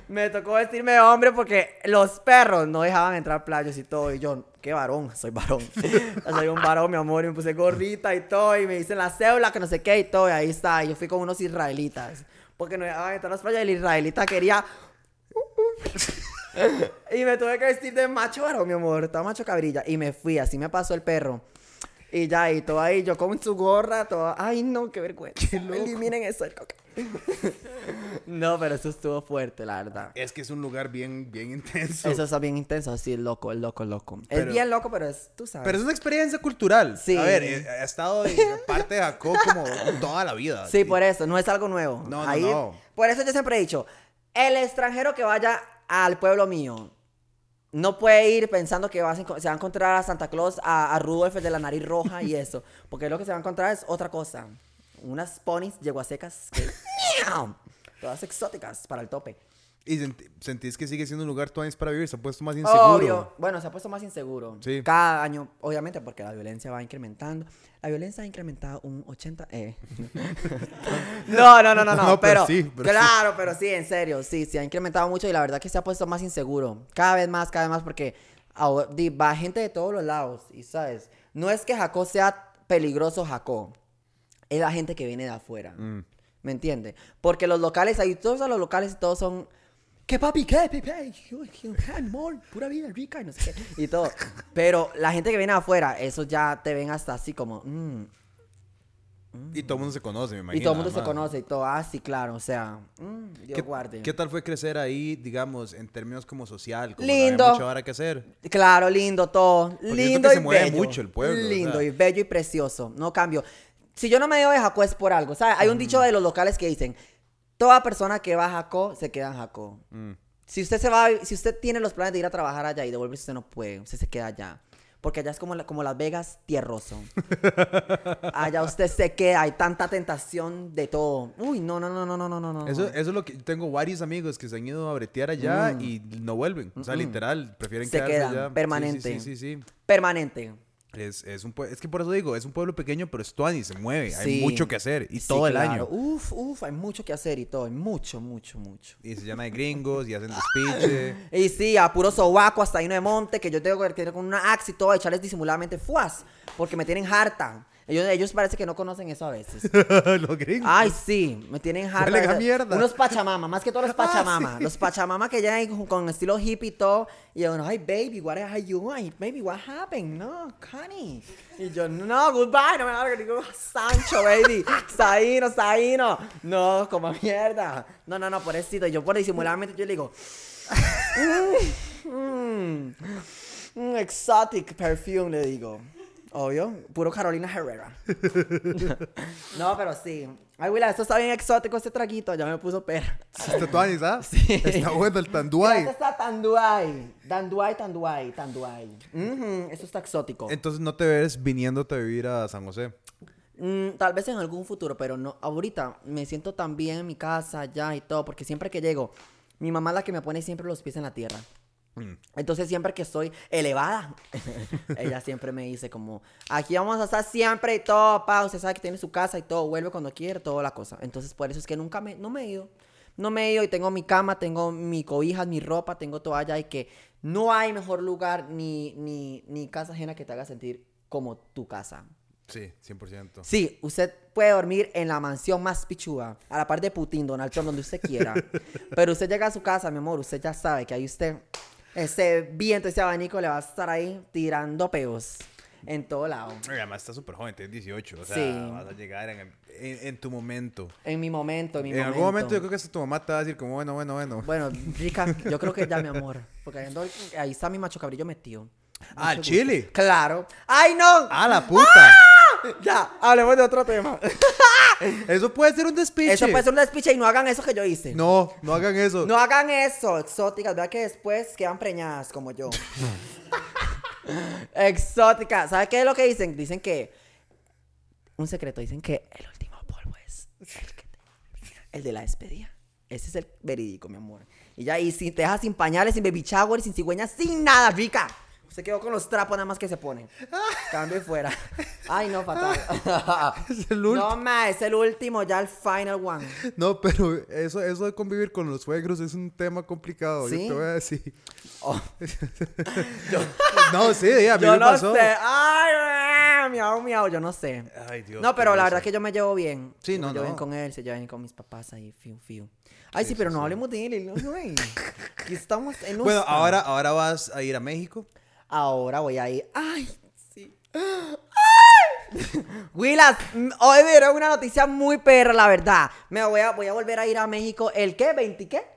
Me tocó vestirme de hombre porque los perros no dejaban entrar playos y todo. Y yo, qué varón, soy varón. soy un varón, mi amor. Y me puse gorrita y todo. Y me dicen la cédula, que no sé qué y todo. Y ahí está. Y yo fui con unos israelitas. Porque no dejaban entrar las playas. Y el israelita quería. y me tuve que vestir de macho varón, mi amor. Estaba macho cabrilla. Y me fui. Así me pasó el perro. Y ya, y todo ahí, yo con su gorra, todo. Ay, no, qué vergüenza. Eliminen eso. el coca. no, pero eso estuvo fuerte, la verdad. Es que es un lugar bien, bien intenso. Eso está bien intenso, así, loco, el loco, loco. Pero- es bien loco, pero es, tú sabes. Pero es una experiencia cultural. Sí. A ver, he, he estado en parte de Jacó como toda la vida. Sí, por eso, no es algo nuevo. No, no, Ahí, no. Por eso yo siempre he dicho, el extranjero que vaya al pueblo mío no puede ir pensando que va a enco- se va a encontrar a Santa Claus, a, a Rudolf el de la nariz roja y eso. Porque lo que se va a encontrar es otra cosa. Unas ponis yeguasecas que... Todas exóticas para el tope. Y sentís que sigue siendo un lugar todavía para vivir, se ha puesto más inseguro. Obvio. Bueno, se ha puesto más inseguro. Sí. Cada año, obviamente, porque la violencia va incrementando. La violencia ha incrementado un 80... Eh. no, no, no, no, no. No, pero, pero sí, pero claro, pero sí, en serio. Sí, sí ha incrementado mucho y la verdad que se ha puesto más inseguro. Cada vez más, cada vez más, porque ahora- va gente de todos los lados. Y, ¿sabes? No es que Jacó sea peligroso, Jacó. Es la gente que viene de afuera. Mm. ¿Me entiendes? Porque los locales, ahí todos los locales todos son. ¿Qué papi? ¿Qué, Pepe? Amor, pura vida rica y no sé qué. Y todo. Pero la gente que viene afuera, esos ya te ven hasta así como. mm, Y todo el mundo se conoce, me imagino. y todo el mundo se conoce y todo. Ah, sí, claro. O sea, mm, Dios ¿Qué, guarde. qué tal fue crecer ahí, digamos, en términos como social? Como Lindo. Mucho ahora que hacer. Claro, lindo todo. siento Lindo que y se mueve bello. mucho el pueblo, o Lindo sea. y bello y precioso. No cambio. Si yo no me digo de Jacó es por algo. ¿sabes? Hay un dicho de los locales que dicen: Toda persona que va a Jaco se queda en Jaco. Mm. Si usted se va, si usted tiene los planes de ir a trabajar allá y devolverse, usted no puede, usted se queda allá. Porque allá es como, la, como Las Vegas, tierroso. allá usted se queda, hay tanta tentación de todo. Uy, no, no, no, no, no, no, no. Eso, eso es lo que tengo varios amigos que se han ido a bretear allá mm. y no vuelven. O sea, mm -mm. literal, prefieren se quedarse quedan, allá. Permanente. Sí, sí, sí, sí, Permanente. Es, es, un es que por eso digo, es un pueblo pequeño, pero es y se mueve. Hay Sí. mucho que hacer. Y Sí, todo el claro. año. Uf, uf, hay mucho que hacer y todo. Hay mucho, mucho, mucho. Y se llena de gringos y hacen despiche. Y sí, a puro sobaco hasta ahí no de monte, que yo tengo que tener con una axe y todo, echarles disimuladamente fuas, porque me tienen harta. Ellos, ellos parece que no conocen eso a veces. Los gringos. Ay, sí, me tienen harta. Mierda. Unos pachamama, más que todos los Ah, pachamama. sí. Los pachamama que llegan con, con estilo hippie y todo. Y yo, ay, baby, what are you? Ay, baby, what happened? No, Connie. Y yo, no, goodbye, no me que digo, Sancho, baby. Saino, Saino. No, como mierda. No, no, no, pobrecito. Y yo por disimuladamente yo le digo, mm, mm, mm, exotic perfume, le digo. Obvio, puro Carolina Herrera. no, pero sí. Ay, Willa, esto está bien exótico, este traguito. Ya me puso perra. Está tuanis, ¿ah? Sí. Está bueno el tanduay. Este está Tanduay. Tanduay, Tanduay, Tanduay. Ujú, Esto está exótico. Entonces no te ves viniéndote a vivir a San José. Mm, tal vez en algún futuro, pero no. Ahorita me siento tan bien en mi casa ya y todo, porque siempre que llego, mi mamá es la que me pone siempre los pies en la tierra. Entonces siempre que estoy elevada, ella siempre me dice como, aquí vamos a estar siempre y todo, pa, usted sabe que tiene su casa y todo, vuelve cuando quiere, toda la cosa. Entonces por eso es que nunca me, no me he ido. No me he ido y tengo mi cama, tengo mi cobijas, mi ropa, tengo todo allá y que no hay mejor lugar ni, ni, ni casa ajena que te haga sentir como tu casa. Sí, 100%. Sí, usted puede dormir en la mansión más pichuda, a la par de Putin, Donald Trump, donde usted quiera. Pero usted llega a su casa, mi amor, usted ya sabe que ahí usted, ese viento, ese abanico le va a estar ahí tirando peos en todo lado. Además, está súper joven, tienes 18. O sea, Sí. vas a llegar en, en- en tu momento. En mi momento, en mi En momento. algún momento yo creo que hasta tu mamá te va a decir como, bueno, bueno, bueno. Bueno, rica, yo creo que ya, mi amor. Porque ahí, ando- ahí está mi macho cabrillo metido. Ah, Mucho Chile. gusto. Claro. ¡Ay, no! ¡Ah, la puta! Ya, hablemos de otro tema. Eso puede ser un despiche. Eso puede ser un despiche y no hagan eso que yo hice. No, no hagan eso. No hagan eso, exóticas. Vea que después quedan preñadas como yo. exóticas. ¿Sabes qué es lo que dicen? Dicen que. Un secreto. Dicen que el último polvo es el, que te- el de la despedida. Ese es el verídico, mi amor. Y ya, y si te dejas sin pañales, sin baby shower, sin cigüeñas, sin nada, rica. Se quedó con los trapos nada más que se ponen. Cambio y fuera. Ay, no, fatal. Es el no, último. ma, es el último, ya el final one. No, pero eso, eso de convivir con los suegros es un tema complicado. ¿Sí? Yo te voy a decir. Oh. no, sí, a mí Yo me no pasó. sé. Ay, miau, miau, yo no sé. Ay, Dios. no, pero la verdad que yo me llevo bien. Sí, Yo no, me llevo no. bien con él, se lleva bien con mis papás ahí, fiu, fiu. Ay, sí, pero no hablemos de él. no, estamos en Bueno, nuestra- ahora, ahora vas a ir a México. Ahora voy a ir. Ay, sí. ¡Ay! Willas, hoy me dieron una noticia muy perra, la verdad. Me voy a, voy a volver a ir a México. ¿El qué? ¿20 qué?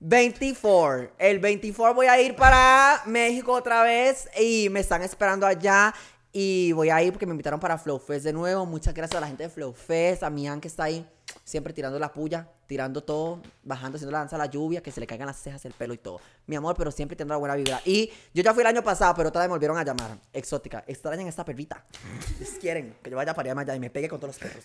24. El 24 voy a ir para México otra vez y me están esperando allá. Y voy a ir porque me invitaron para Flow Fest de nuevo. Muchas gracias a la gente de Flow Fest, a Mian que está ahí siempre tirando la puya, tirando todo, bajando, haciendo la danza a la lluvia, que se le caigan las cejas, el pelo y todo. Mi amor, pero siempre tendrá buena vibra. Y yo ya fui el año pasado, pero otra vez me volvieron a llamar. Exótica. Extrañan esta perrita. Quieren que yo vaya para allá y me pegue con todos los perros.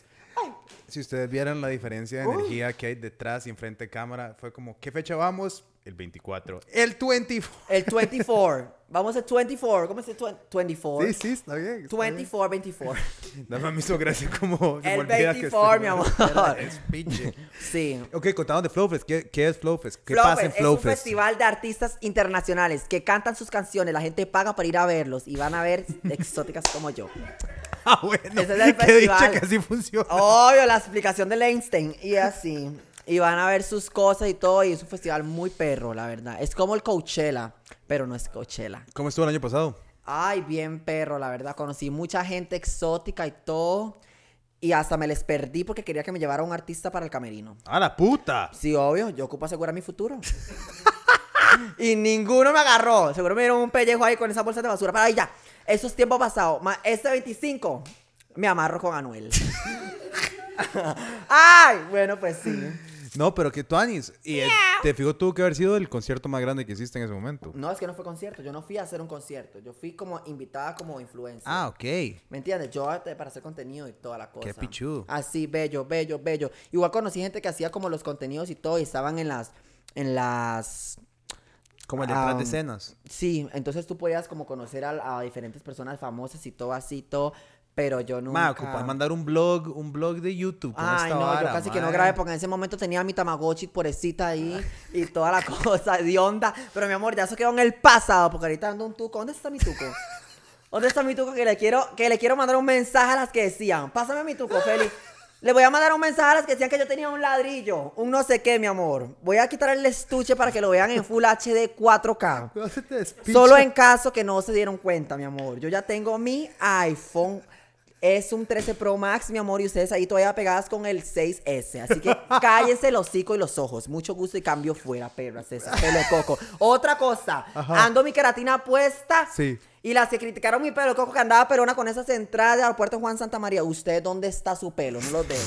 Si ustedes vieran la diferencia de energía que hay detrás y enfrente de cámara, fue como, ¿qué fecha vamos? El 24. El 24. El 24. Vamos al 24. ¿Cómo se dice? 24. Sí, sí, está bien. está bien. 24, 24. Nada más me hizo gracia como... El olvida que 24, este- mi amor. Es pinche. Sí. Ok, contanos de Flowfest. ¿Qué, qué es Flowfest? ¿Qué Flowfest pasa en Es un Flowfest? festival de artistas internacionales que cantan sus canciones. La gente paga para ir a verlos y van a ver exóticas como yo. Ah, bueno. Ese es el dicha festival. que así funciona. Obvio, la explicación de Einstein y así. Y van a ver sus cosas y todo. Y es un festival muy perro, la verdad. Es como el Coachella, pero no es Coachella. ¿Cómo estuvo el año pasado? Ay, bien perro, la verdad. Conocí mucha gente exótica y todo. Y hasta me les perdí porque quería que me llevara un artista para el camerino. ¡A la puta! Sí, obvio, yo ocupo asegurar mi futuro. y ninguno me agarró. Seguro me dieron un pellejo ahí con esa bolsa de basura. Para ahí ya. Esos tiempos pasados. Ma- Este 25 me amarro con Anuel. Ay, bueno, pues sí. No, pero que tú, Anis. Y eh, te fijo, tuvo que haber sido el concierto más grande que hiciste en ese momento. No, es que no fue concierto. Yo no fui a hacer un concierto. Yo fui como invitada como influencer. Ah, ok. ¿Me entiendes? Yo eh, para hacer contenido y toda la cosa. Qué pichudo. Así, bello, bello, bello. Igual conocí gente que hacía como los contenidos y todo y estaban en las... En las... Como el detrás Ah, de escenas. Sí, entonces tú podías como conocer a, a diferentes personas famosas y todo así, todo. Pero yo nunca... Ma, ocupas mandar un blog, un blog de YouTube con Ay, esta no, vara, yo casi que no grabé porque en ese momento tenía mi Tamagotchi pobrecita ahí y toda la cosa de onda. Pero mi amor, ya eso quedó en el pasado porque ahorita ando un tuco. ¿Dónde está mi tuco? ¿Dónde está mi tuco? Que le quiero, que le quiero mandar un mensaje a las que decían. Pásame mi tuco, Feli. Le voy a mandar un mensaje a las que decían que yo tenía un ladrillo, un no sé qué, mi amor. Voy a quitar el estuche para que lo vean en Full HD 4K. No se te despicha. Solo en caso que no se dieron cuenta, mi amor. Yo ya tengo mi iPhone. Es un 13 Pro Max, mi amor, y ustedes ahí todavía pegadas con el 6S. Así que cállense los hocico y los ojos. Mucho gusto y cambio fuera, perras, esas, pelo de coco. Otra cosa, ando mi queratina puesta. Sí. Y las que criticaron mi pelo que andaba perona con esas entradas de aeropuerto Juan Santa María. ¿Usted dónde está su pelo? No los veo.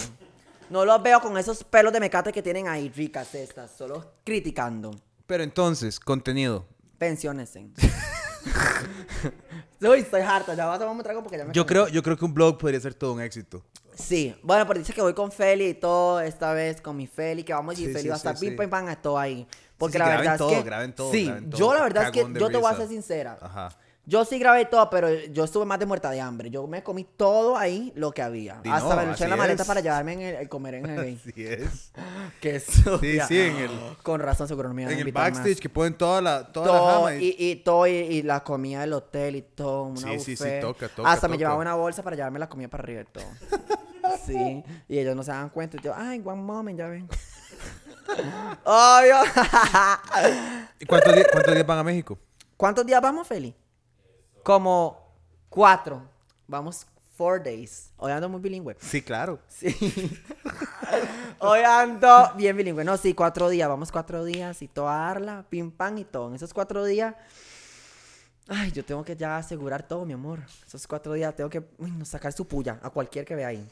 No los veo con esos pelos de mecate que tienen ahí, ricas estas. Solo criticando. Pero entonces, contenido. Pensiones. Uy, estoy harta. Ya voy a tomar un trago porque ya me Yo creo, yo creo que un blog podría ser todo un éxito. Sí. Bueno, pero dice que voy con Feli y todo. Esta vez con mi Feli. Que vamos y Sí, Feli sí, va a estar sí, pim, sí. pam, a todo ahí. Porque sí, la graben verdad todo, es que... graben todo, Sí. graben todo. Yo la verdad es que yo te voy a ser sincera. Ajá. Yo sí grabé todo, pero yo estuve más de muerta de hambre. Yo me comí todo ahí lo que había. Di Hasta no, me en la maleta es. para llevarme en el, el comer en el... Así es. Qué sucia. sí, en el- Con razón seguro no me En el más. backstage que ponen toda la, toda la todo, jama. y, y todo y, y la comida del hotel y todo una Sí, sí, sí, toca, toca, hasta me llevaba una bolsa para llevarme la comida para arriba y todo sí y ellos no se dan cuenta y yo ay one moment ya ven Obvio. ¿Y cuántos, días, cuántos días van a México? ¿cuántos días vamos Feli? Como cuatro vamos four days hoy ando muy bilingüe Sí, claro. Sí. Hoy ando bien bilingüe. No, sí, cuatro días. Vamos cuatro días y toda darla, pim pam y todo. En esos cuatro días. Ay, yo tengo que ya asegurar todo, mi amor. Esos cuatro días tengo que uy, no, sacar su puya a cualquier que vea ahí.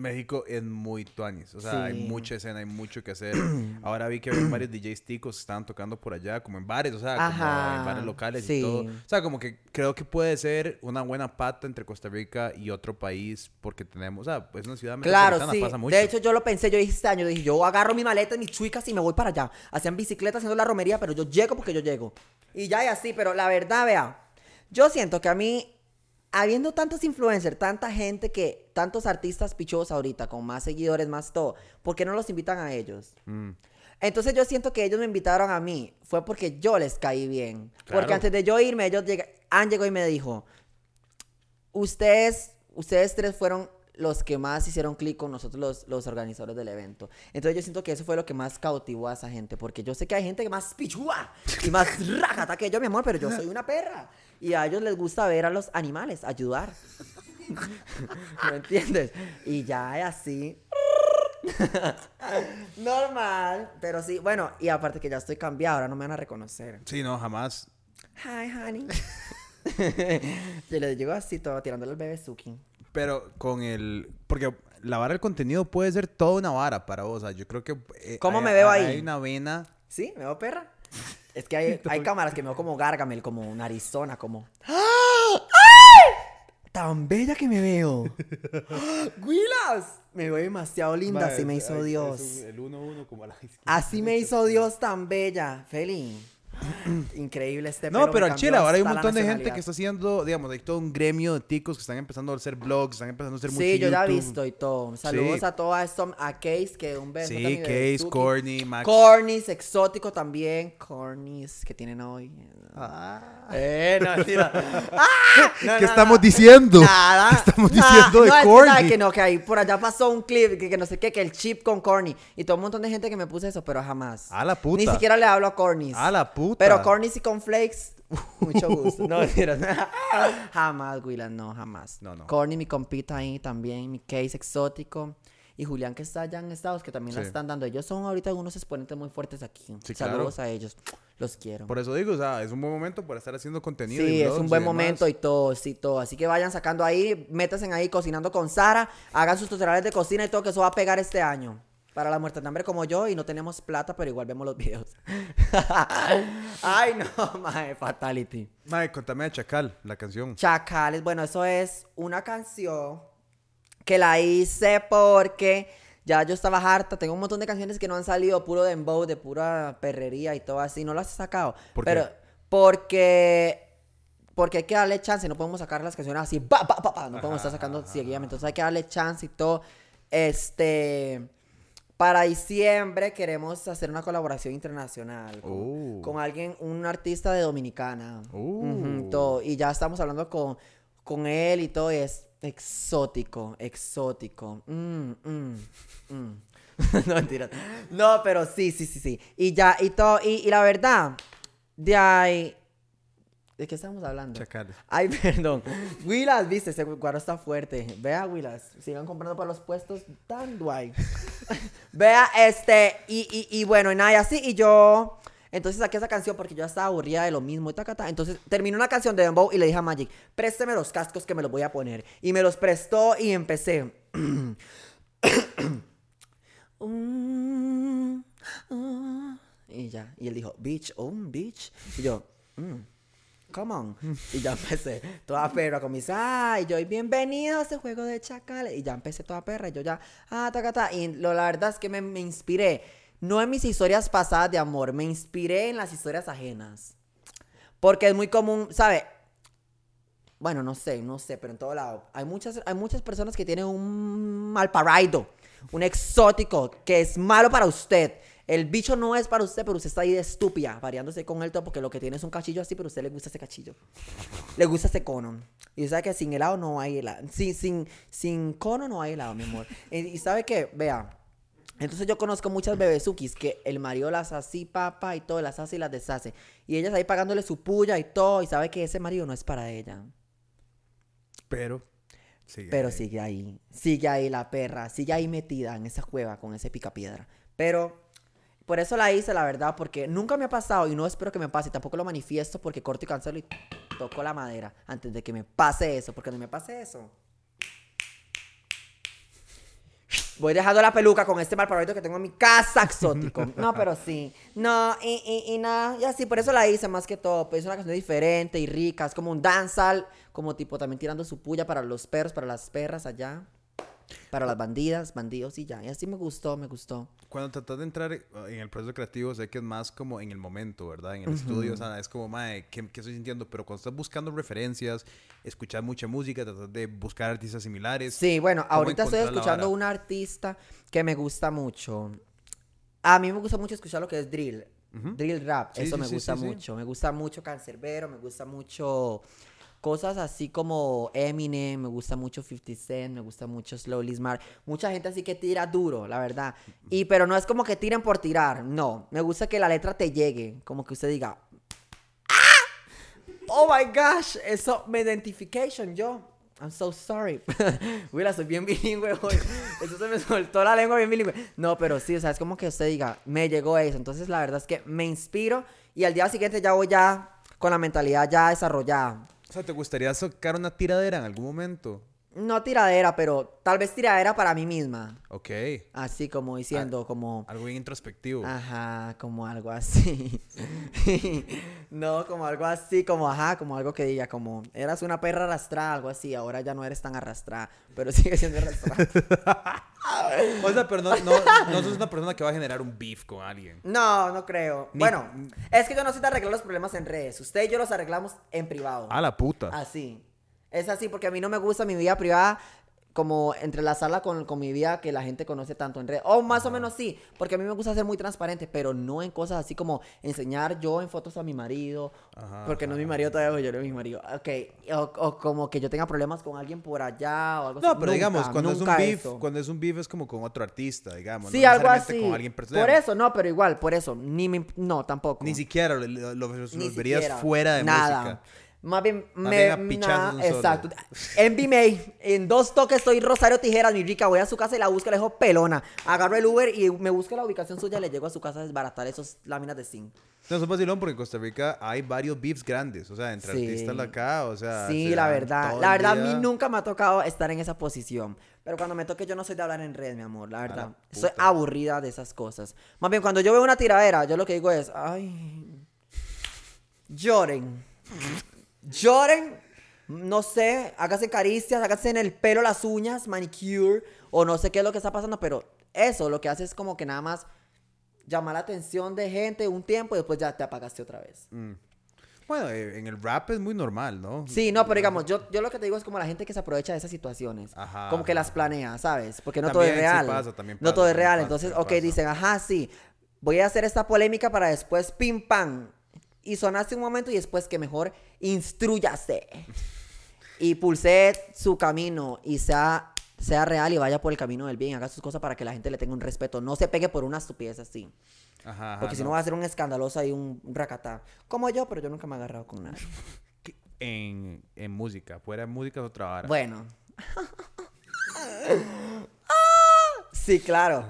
México es muy tuanis. O sea, Sí. hay mucha escena, hay mucho que hacer. Ahora vi que había varios DJs ticos que estaban tocando por allá, como en bares, o sea, como Ajá, en bares locales sí. y todo. O sea, como que creo que puede ser una buena pata entre Costa Rica y otro país, porque tenemos, o sea, es una ciudad Claro, sí. pasa mucho. De hecho, yo lo pensé, yo dije este año, dije, yo agarro mi maleta mis chuicas y me voy para allá. Hacían bicicleta haciendo la romería, pero yo llego porque yo llego. Y ya y así, pero la verdad, vea, yo siento que a mí, habiendo tantos influencers, tanta gente que, tantos artistas pichos ahorita, con más seguidores, más todo, ¿por qué no los invitan a ellos? Mm. Entonces yo siento que ellos me invitaron a mí, fue porque yo les caí bien. Porque antes de yo irme, ellos llega, Ann llegó y me dijo, ustedes, ustedes tres fueron los que más hicieron clic con nosotros los, los organizadores del evento. Entonces yo siento que eso fue lo que más cautivó a esa gente, porque yo sé que hay gente que más pichúa y más rajata que yo, mi amor, pero yo soy una perra. Y a ellos les gusta ver a los animales, ayudar. ¿Me entiendes? Y ya es así. Normal, pero sí, bueno, y aparte que ya estoy cambiada, ahora no me van a reconocer. Sí, no, jamás. Hi, honey. Yo le digo así, todo tirándole al bebé Suki. Pero con el. Porque la vara del contenido puede ser toda una vara para vos. O sea, yo creo que. eh, ¿Cómo hay- me veo ahí? Hay una vena. ¿Sí? ¿Me veo perra? Es que hay, hay cámaras que me veo como Gargamel, como Arizona, como... ¡Ay! ¡Tan bella que me veo! ¡Guilas! Me veo demasiado linda, así me hizo Dios. el 1-1 como a la izquierda. Así me hizo Dios tan bella. Feli. Increíble este No, pero al chile, ahora hay un montón de gente que está haciendo, digamos, hay todo un gremio de ticos que están empezando a hacer vlogs, están empezando a hacer mucho Sí, yo ya he visto y todo. Saludos Sí. a esto, a Case, que un beso Sí, también Case. Corny, Max. Cornis, exótico también. Cornis, que tienen hoy. Eh, no, mentira. ¡Ah! No, ¿Qué no, estamos no. diciendo? Nada. ¿Qué estamos Nada. diciendo de no, es que Corny? que no, que ahí por allá pasó un clip, que, que no sé qué, que el chip con Corny. Y todo un montón de gente que me puse eso, pero jamás. A la puta. Ni siquiera le hablo a Cornis. A la puta. Pero Cornis y con Flakes, mucho gusto. No, jamás, Willan, no, jamás. No, no. Corny, mi compita ahí también, mi case exótico. Y Julián que está allá en Estados, que también la Sí. están dando. Ellos son ahorita unos exponentes muy fuertes aquí. Sí, Saludos claro. a ellos. Los quiero. Por eso digo, o sea, es un buen momento para estar haciendo contenido. y Sí, es un y buen demás. momento y todo, sí, todo. Así que vayan sacando ahí, métanse ahí cocinando con Sara, hagan sus tutoriales de cocina y todo, que eso va a pegar este año. Para las muertas de hambre como yo y no tenemos plata, pero igual vemos los videos. Ay, no, mae, fatality. Mae, contame de Chacal, la canción. Chacales, bueno, eso es una canción que la hice porque ya yo estaba harta. Tengo un montón de canciones que no han salido, puro dembow, de pura perrería y todo así. No las he sacado. ¿Por pero qué? porque porque hay que darle chance. No podemos sacar las canciones así, pa, pa, pa, pa. No podemos estar sacando seguidamente. Entonces hay que darle chance y todo. Este. Para diciembre queremos hacer una colaboración internacional con, Oh. con alguien, un artista de Dominicana. Oh. Todo. Y ya estamos hablando con, con él y todo. Y es exótico, exótico. Mm, mm, mm. no, mentira. No, pero sí, sí, sí, sí. Y ya, y todo. Y, y la verdad, de ahí. ¿De qué estamos hablando? Chacales. Ay, perdón. Willas, viste, ese guaro está fuerte. Vea, Willas, sigan comprando para los puestos tan guay. Vea, este, y, y, y bueno, y nada, y así, y yo. Entonces saqué esa canción porque yo estaba aburrida de lo mismo y tacata. Entonces terminé una canción de Dembow y le dije a Magic, présteme los cascos que me los voy a poner. Y me los prestó y empecé. Mm, ah. y ya. Y él dijo, bitch, oh, bitch. Y yo, mm, come on. Y ya empecé toda perra con mis, ay, yo, y bienvenido a este juego de chacales. Y ya empecé toda perra. Y yo ya, ah, ta, ta, ta. Y lo, la verdad es que me, me inspiré. No en mis historias pasadas de amor, me inspiré en las historias ajenas. Porque es muy común, ¿sabe? Bueno, no sé, no sé, pero en todo lado. Hay muchas, hay muchas personas que tienen un mal un exótico, que es malo para usted. El bicho no es para usted, pero usted está ahí de estúpida, variándose con él todo, porque lo que tiene es un cachillo así, pero a usted le gusta ese cachillo. Le gusta ese cono. Y sabe que sin helado no hay helado. Sin, sin, sin cono no hay helado, mi amor. Y, y sabe que, vea, entonces yo conozco muchas bebesukis que el marido las así, papá, y todo, las hace y las deshace. Y ellas ahí pagándole su puya y todo, y sabe que ese marido no es para ella. Pero. sigue Pero ahí. sigue ahí, sigue ahí la perra, sigue ahí metida en esa cueva con ese picapiedra. Pero por eso la hice, la verdad, porque nunca me ha pasado y no espero que me pase. y Tampoco lo manifiesto porque corto y cancelo y toco la madera antes de que me pase eso. Porque no me pase eso. Voy dejando la peluca con este mal parabito que tengo en mi casa exótico. No, pero sí. No, y, y, y nada. Y así, por eso la hice más que todo. Pues es una canción diferente y rica. Es como un danzal. Como tipo también tirando su puya para los perros, para las perras allá. Para las bandidas, bandidos y ya. Y así me gustó, me gustó. Cuando tratas de entrar en el proceso creativo, sé que es más como en el momento, ¿verdad? En el estudio, o sea, es como, mae, ¿qué, qué estoy sintiendo? Pero cuando estás buscando referencias, escuchar mucha música, tratas de buscar artistas similares. Sí, bueno, ¿Cómo ahorita estoy escuchando una artista que me gusta mucho. A mí me gusta mucho escuchar lo que es drill. Drill rap, Sí, eso sí, me sí, gusta mucho. Me gusta mucho Cancerbero, me gusta mucho cosas así como Eminem, me gusta mucho 50 Cent, me gusta mucho Slowly Smart. Mucha gente así que tira duro, la verdad. Y pero no es como que tiren por tirar, no. Me gusta que la letra te llegue, como que usted diga, Oh my gosh, eso me identification yo. I'm so sorry. Willa, soy bien bilingüe hoy. Eso se me soltó la lengua bien bilingüe. No, pero sí, o sea, es como que usted diga, me llegó eso. Entonces, la verdad es que me inspiro y al día siguiente ya voy ya con la mentalidad ya desarrollada. O sea, ¿te gustaría sacar una tiradera en algún momento? No tiradera, pero tal vez tiradera para mí misma. Ok. Así como diciendo, como... Algo bien introspectivo. Ajá, como algo así. no, como algo así, como ajá, como algo que diga, como eras una perra arrastrada, algo así, ahora ya no eres tan arrastrada, pero sigue siendo arrastrada. O sea, pero no, no, no sos una persona que va a generar un beef con alguien. no, no creo. Ni- Bueno, es que yo no sé arreglar los problemas en redes. Usted y yo los arreglamos en privado. A la puta. Así. Es así porque a mí no me gusta mi vida privada como entrelazarla con, con mi vida que la gente conoce tanto en redes. O más o menos sí, porque a mí me gusta ser muy transparente, pero no en cosas así como enseñar yo en fotos a mi marido, Ajá, porque no es mi marido todavía, porque yo no es mi marido. Ok, o, o como que yo tenga problemas con alguien por allá o algo No, así. pero Nunca, digamos, cuando es un beef, eso. cuando es un beef es como con otro artista, digamos. Sí, no algo así. con alguien personal. Por eso, no, pero igual, por eso. Ni me- no, tampoco. Ni siquiera lo, lo- lo- lo Ni verías siquiera. fuera de Nada. música. Más bien, me, bien a pichazos nah, de un solo. exacto. Envy May, en dos toques soy Rosario Tijeras, mi rica. Voy a su casa y la busco, le dejo pelona. Agarro el Uber y me busco la ubicación suya, le llego a su casa a desbaratar esos láminas de zinc. No, es vacilón porque en Costa Rica hay varios beefs grandes. O sea, entre Sí. artistas acá, o sea. Sí, se la verdad. La verdad, a mí nunca me ha tocado estar en esa posición. Pero cuando me toque, yo no soy de hablar en red, mi amor, la verdad. Soy aburrida de esas cosas. Más bien, cuando yo veo una tiradera, yo lo que digo es, ay, lloren. Lloren. No sé, hágase caricias, hágase en el pelo las uñas, manicure, o no sé qué es lo que está pasando, pero eso lo que hace es como que nada más llamar la atención de gente un tiempo y después ya te apagaste otra vez. Bueno, eh, en el rap es muy normal, ¿no? Sí, no, pero digamos, yo, yo lo que te digo es como la gente que se aprovecha de esas situaciones. Ajá, como que las planea, ¿sabes? Porque no todo es sí real. pasa, también no todo es real. pasa, Entonces, ok, pasa. dicen, ajá, sí, voy a hacer esta polémica para después pim pam. Y sonaste un momento y después que mejor instruyase. y pulse su camino y sea, sea real y vaya por el camino del bien. Haga sus cosas para que la gente le tenga un respeto. No se pegue por una estupidez así. Ajá, ajá, Porque si no va a ser un escandaloso y un, racatá. Como yo, pero yo nunca me he agarrado con nada. En, en música. Fuera música es otra vara. Bueno. sí, claro.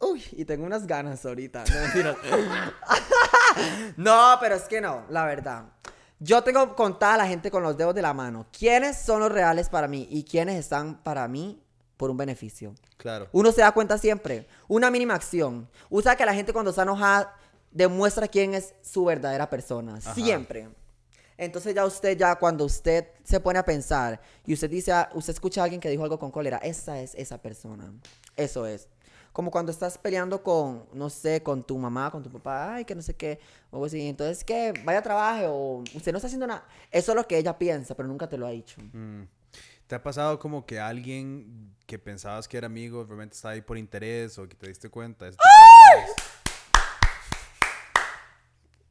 Uy, y tengo unas ganas ahorita. No. no, pero es que no, la verdad. Yo tengo contada a la gente con los dedos de la mano. ¿Quiénes son los reales para mí y quiénes están para mí por un beneficio? Claro. Uno se da cuenta siempre. Una mínima acción. Usa que la gente cuando está enojada demuestra quién es su verdadera persona. Siempre. Entonces ya usted, ya cuando usted se pone a pensar y usted dice, a- usted escucha a alguien que dijo algo con cólera, esa es esa persona. Eso es. Como cuando estás peleando con, no sé, con tu mamá, con tu papá, ay, que no sé qué, o algo así. Entonces, que vaya a trabajo o usted no está haciendo nada. Eso es lo que ella piensa, pero nunca te lo ha dicho. Mm. ¿Te ha pasado como que alguien que pensabas que era amigo realmente está ahí por interés o que te diste cuenta? De varas?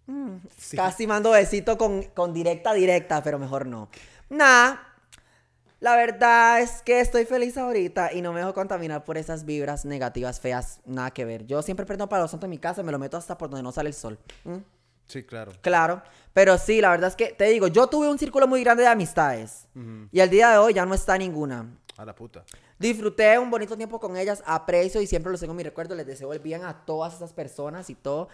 Casi mando besito con, con directa, directa, pero mejor no. Nah, la verdad es que estoy feliz ahorita y no me dejo contaminar por esas vibras negativas, feas, nada que ver. Yo siempre prendo para los santos en mi casa y me lo meto hasta por donde no sale el sol. ¿Mm? Sí, claro. Claro, pero sí, la verdad es que te digo, yo tuve un círculo muy grande de amistades y al día de hoy ya no está ninguna. A la puta. Disfruté un bonito tiempo con ellas, aprecio y siempre los tengo en mi recuerdo. Les deseo el bien a todas esas personas y todo.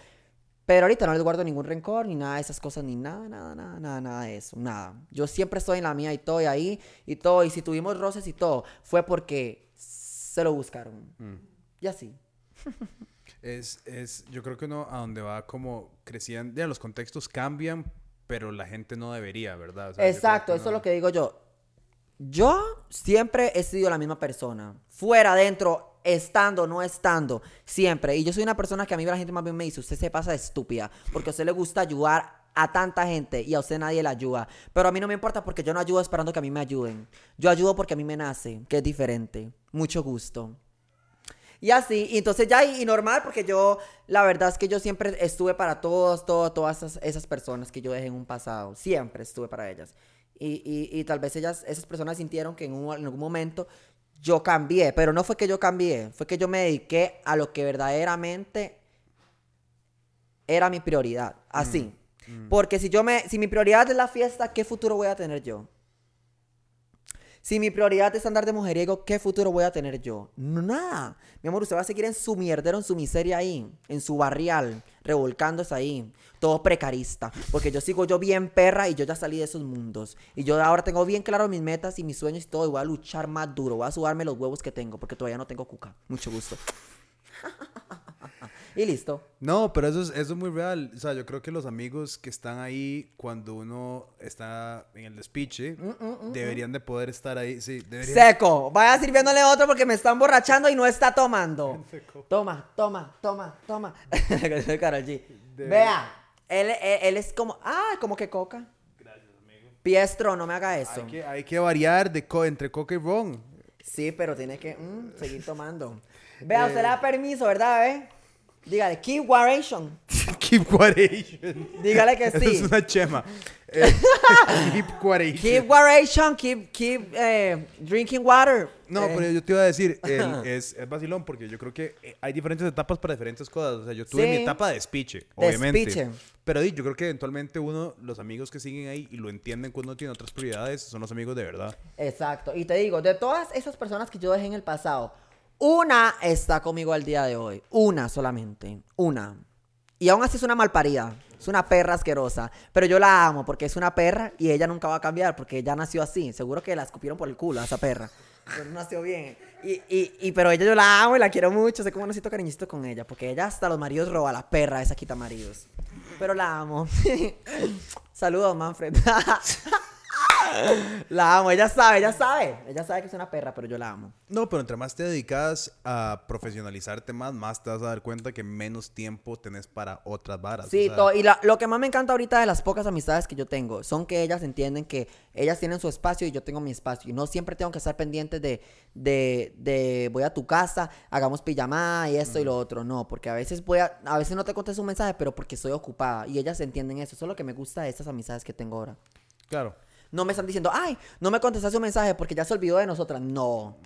Pero ahorita no les guardo ningún rencor, ni nada de esas cosas, ni nada, nada, nada, nada, nada de eso, nada. Yo siempre estoy en la mía y estoy ahí y todo. Y si tuvimos roces y todo, fue porque se lo buscaron. Y así. Es, es, yo creo que uno a donde va como creciendo, ya los contextos cambian, pero la gente no debería, ¿verdad? O sea, Exacto, eso es no- lo que digo yo. Yo siempre he sido la misma persona. Fuera, dentro, estando, no estando. Siempre. Y yo soy una persona que a mí la gente más bien me dice, usted se pasa de estúpida. Porque a usted le gusta ayudar a tanta gente y a usted nadie le ayuda. Pero a mí no me importa porque yo no ayudo esperando que a mí me ayuden. Yo ayudo porque a mí me nace, que es diferente. Mucho gusto. Y así, y entonces ya, y, normal, porque yo, la verdad es que yo siempre estuve para todos, todos, todas esas, esas personas que yo dejé en un pasado. Siempre estuve para ellas. Y, y, y tal vez ellas, esas personas sintieron que en, un- en algún momento yo cambié, pero no fue que yo cambié, fue que yo me dediqué a lo que verdaderamente era mi prioridad. Así. Porque si yo me, si mi prioridad es la fiesta, ¿qué futuro voy a tener yo? Si mi prioridad es andar de mujeriego, ¿qué futuro voy a tener yo? Nada. Mi amor, usted va a seguir en su mierdero, en su miseria ahí, en su barrial, revolcándose ahí, todo precarista. Porque yo sigo yo bien perra y yo ya salí de esos mundos. Y yo ahora tengo bien claro mis metas y mis sueños y todo, y voy a luchar más duro, voy a sudarme los huevos que tengo, porque todavía no tengo cuca. Mucho gusto. y listo. No, pero eso es, eso es muy real. O sea, yo creo que los amigos que están ahí cuando uno está en el despiche Mm, deberían de poder estar ahí. Sí, deberían. Seco. Vaya sirviéndole otro porque me está emborrachando y no está tomando. Toma, toma, toma, toma. Karol G. Vea, él, él- él es como, ah, como que coca. Gracias, amigo. Piestro, no me haga eso. Hay que, hay que variar de co- entre coca y ron. Sí, pero tiene que mm, seguir tomando. Vea, usted le da permiso, ¿verdad, ve? Dígale, keep variation. Keep Quaration. Dígale que Eso sí. es una chema. Eh, keep Quaration. Keep waration, keep, keep eh, drinking water. No, Eh, pero yo te iba a decir, el- es, es vacilón porque yo creo que hay diferentes etapas para diferentes cosas. O sea, yo tuve Sí. mi etapa de despiche, obviamente. Despiche. Pero yo creo que eventualmente uno, los amigos que siguen ahí y lo entienden que uno tiene otras prioridades, son los amigos de verdad. Exacto. Y te digo, de todas esas personas que yo dejé en el pasado, una está conmigo al día de hoy. Una solamente. Una. Y aún así es una malparida. Es una perra asquerosa. Pero yo la amo porque es una perra y ella nunca va a cambiar porque ella nació así. Seguro que la escupieron por el culo a esa perra. Pero no nació bien. Y, y, y- pero ella yo la amo y la quiero mucho. Sé cómo necesito cariñito con ella. Porque ella hasta los maridos roba. La perra esa quita maridos. Pero la amo. Saludos, Manfred. La amo, ella sabe, ella sabe. Ella sabe que es una perra, pero yo la amo. No, pero entre más te dedicas a profesionalizarte más, más te vas a dar cuenta que menos tiempo tenés para otras varas. o Sí, sea, to- y la- lo que más me encanta ahorita de las pocas amistades que yo tengo son que ellas entienden que ellas tienen su espacio y yo tengo mi espacio. Y no siempre tengo que estar pendiente de, de, de voy a tu casa, hagamos pijamada y esto y lo otro. No, porque a veces voy a, a veces no te contesto un mensaje, pero porque estoy ocupada. Y ellas entienden eso. Eso es lo que me gusta de estas amistades que tengo ahora. Claro. No me están diciendo, ay, no me contestaste un mensaje porque ya se olvidó de nosotras. No.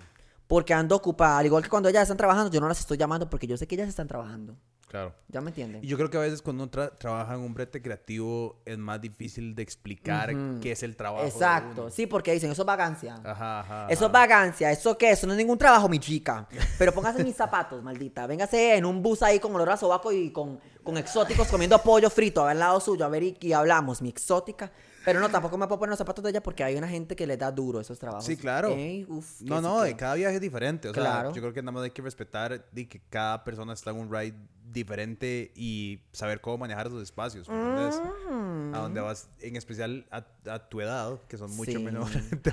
Porque ando ocupada. Al igual que cuando ellas están trabajando, yo no las estoy llamando porque yo sé que ellas están trabajando. Claro. ¿Ya me entienden? Y yo creo que a veces cuando uno tra- trabaja en un brete creativo es más difícil de explicar qué es el trabajo. de Exacto. uno. Sí, porque dicen, eso es vagancia. Ajá, ajá. Eso es vagancia, ¿eso qué? Eso no es ningún trabajo, mi chica. Pero póngase mis zapatos, maldita. Véngase en un bus ahí con olor a sobaco y con, con exóticos comiendo pollo frito al lado suyo. A ver, y, y hablamos, mi exótica. Pero no, tampoco me puedo poner los zapatos de ella porque hay una gente que le da duro esos trabajos. Sí, claro. Uf, no, no, de cada viaje es diferente. O sea, Claro. yo creo que nada más hay que respetar de que cada persona está en un ride diferente y saber cómo manejar esos espacios. ¿me entendés? A donde vas, en especial a, a tu edad, que son mucho Sí. menores, te,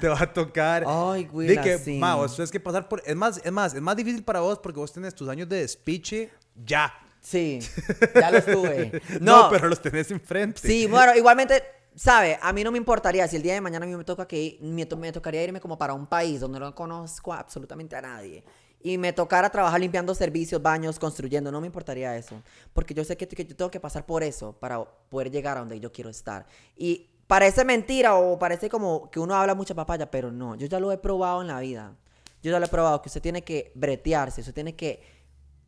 te va a tocar. Ay, de güila, que, sí. ma, vos que pasar por. Es más, es más, es más difícil para vos porque vos tenés tus años de despiche ya. Sí, ya los tuve. No, No, pero los tenés enfrente. Sí, bueno, igualmente, ¿sabe? A mí no me importaría si el día de mañana a mí me toca que me, me tocaría irme como para un país donde no conozco absolutamente a nadie. Y me tocara trabajar limpiando servicios, baños, construyendo. No me importaría eso. Porque yo sé que, que yo tengo que pasar por eso para poder llegar a donde yo quiero estar. Y parece mentira o parece como que uno habla mucha papaya, pero no. Yo ya lo he probado en la vida. Yo ya lo he probado, que usted tiene que bretearse, usted tiene que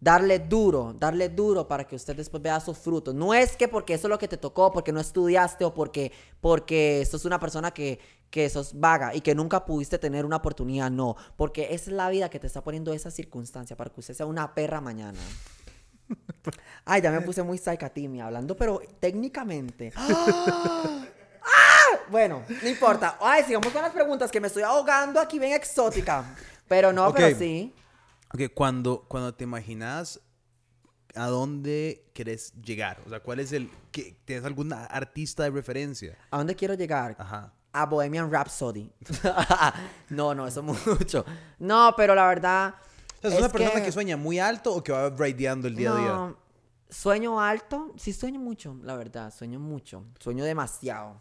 darle duro, darle duro para que usted después vea sus frutos. No es que porque eso es lo que te tocó, porque no estudiaste o porque, porque sos una persona que, que sos vaga y que nunca pudiste tener una oportunidad, no. Porque esa es la vida que te está poniendo esa circunstancia para que usted sea una perra mañana. Ay, ya me puse muy psicatimia hablando, pero técnicamente. ¡Ah! ¡Ah! Bueno, no importa. Ay, sigamos con las preguntas que me estoy ahogando aquí bien exótica. Pero no, Ok. pero sí. Ok, cuando, cuando te imaginas a dónde querés llegar, o sea, ¿cuál es el... que, ¿Tienes alguna artista de referencia? ¿A dónde quiero llegar? Ajá. A Bohemian Rhapsody. no, no, eso mucho. No, pero la verdad. O sea, ¿Es una persona que... que sueña muy alto o que va raideando el día a día? Sueño alto, sí sueño mucho, la verdad, sueño mucho, sueño demasiado.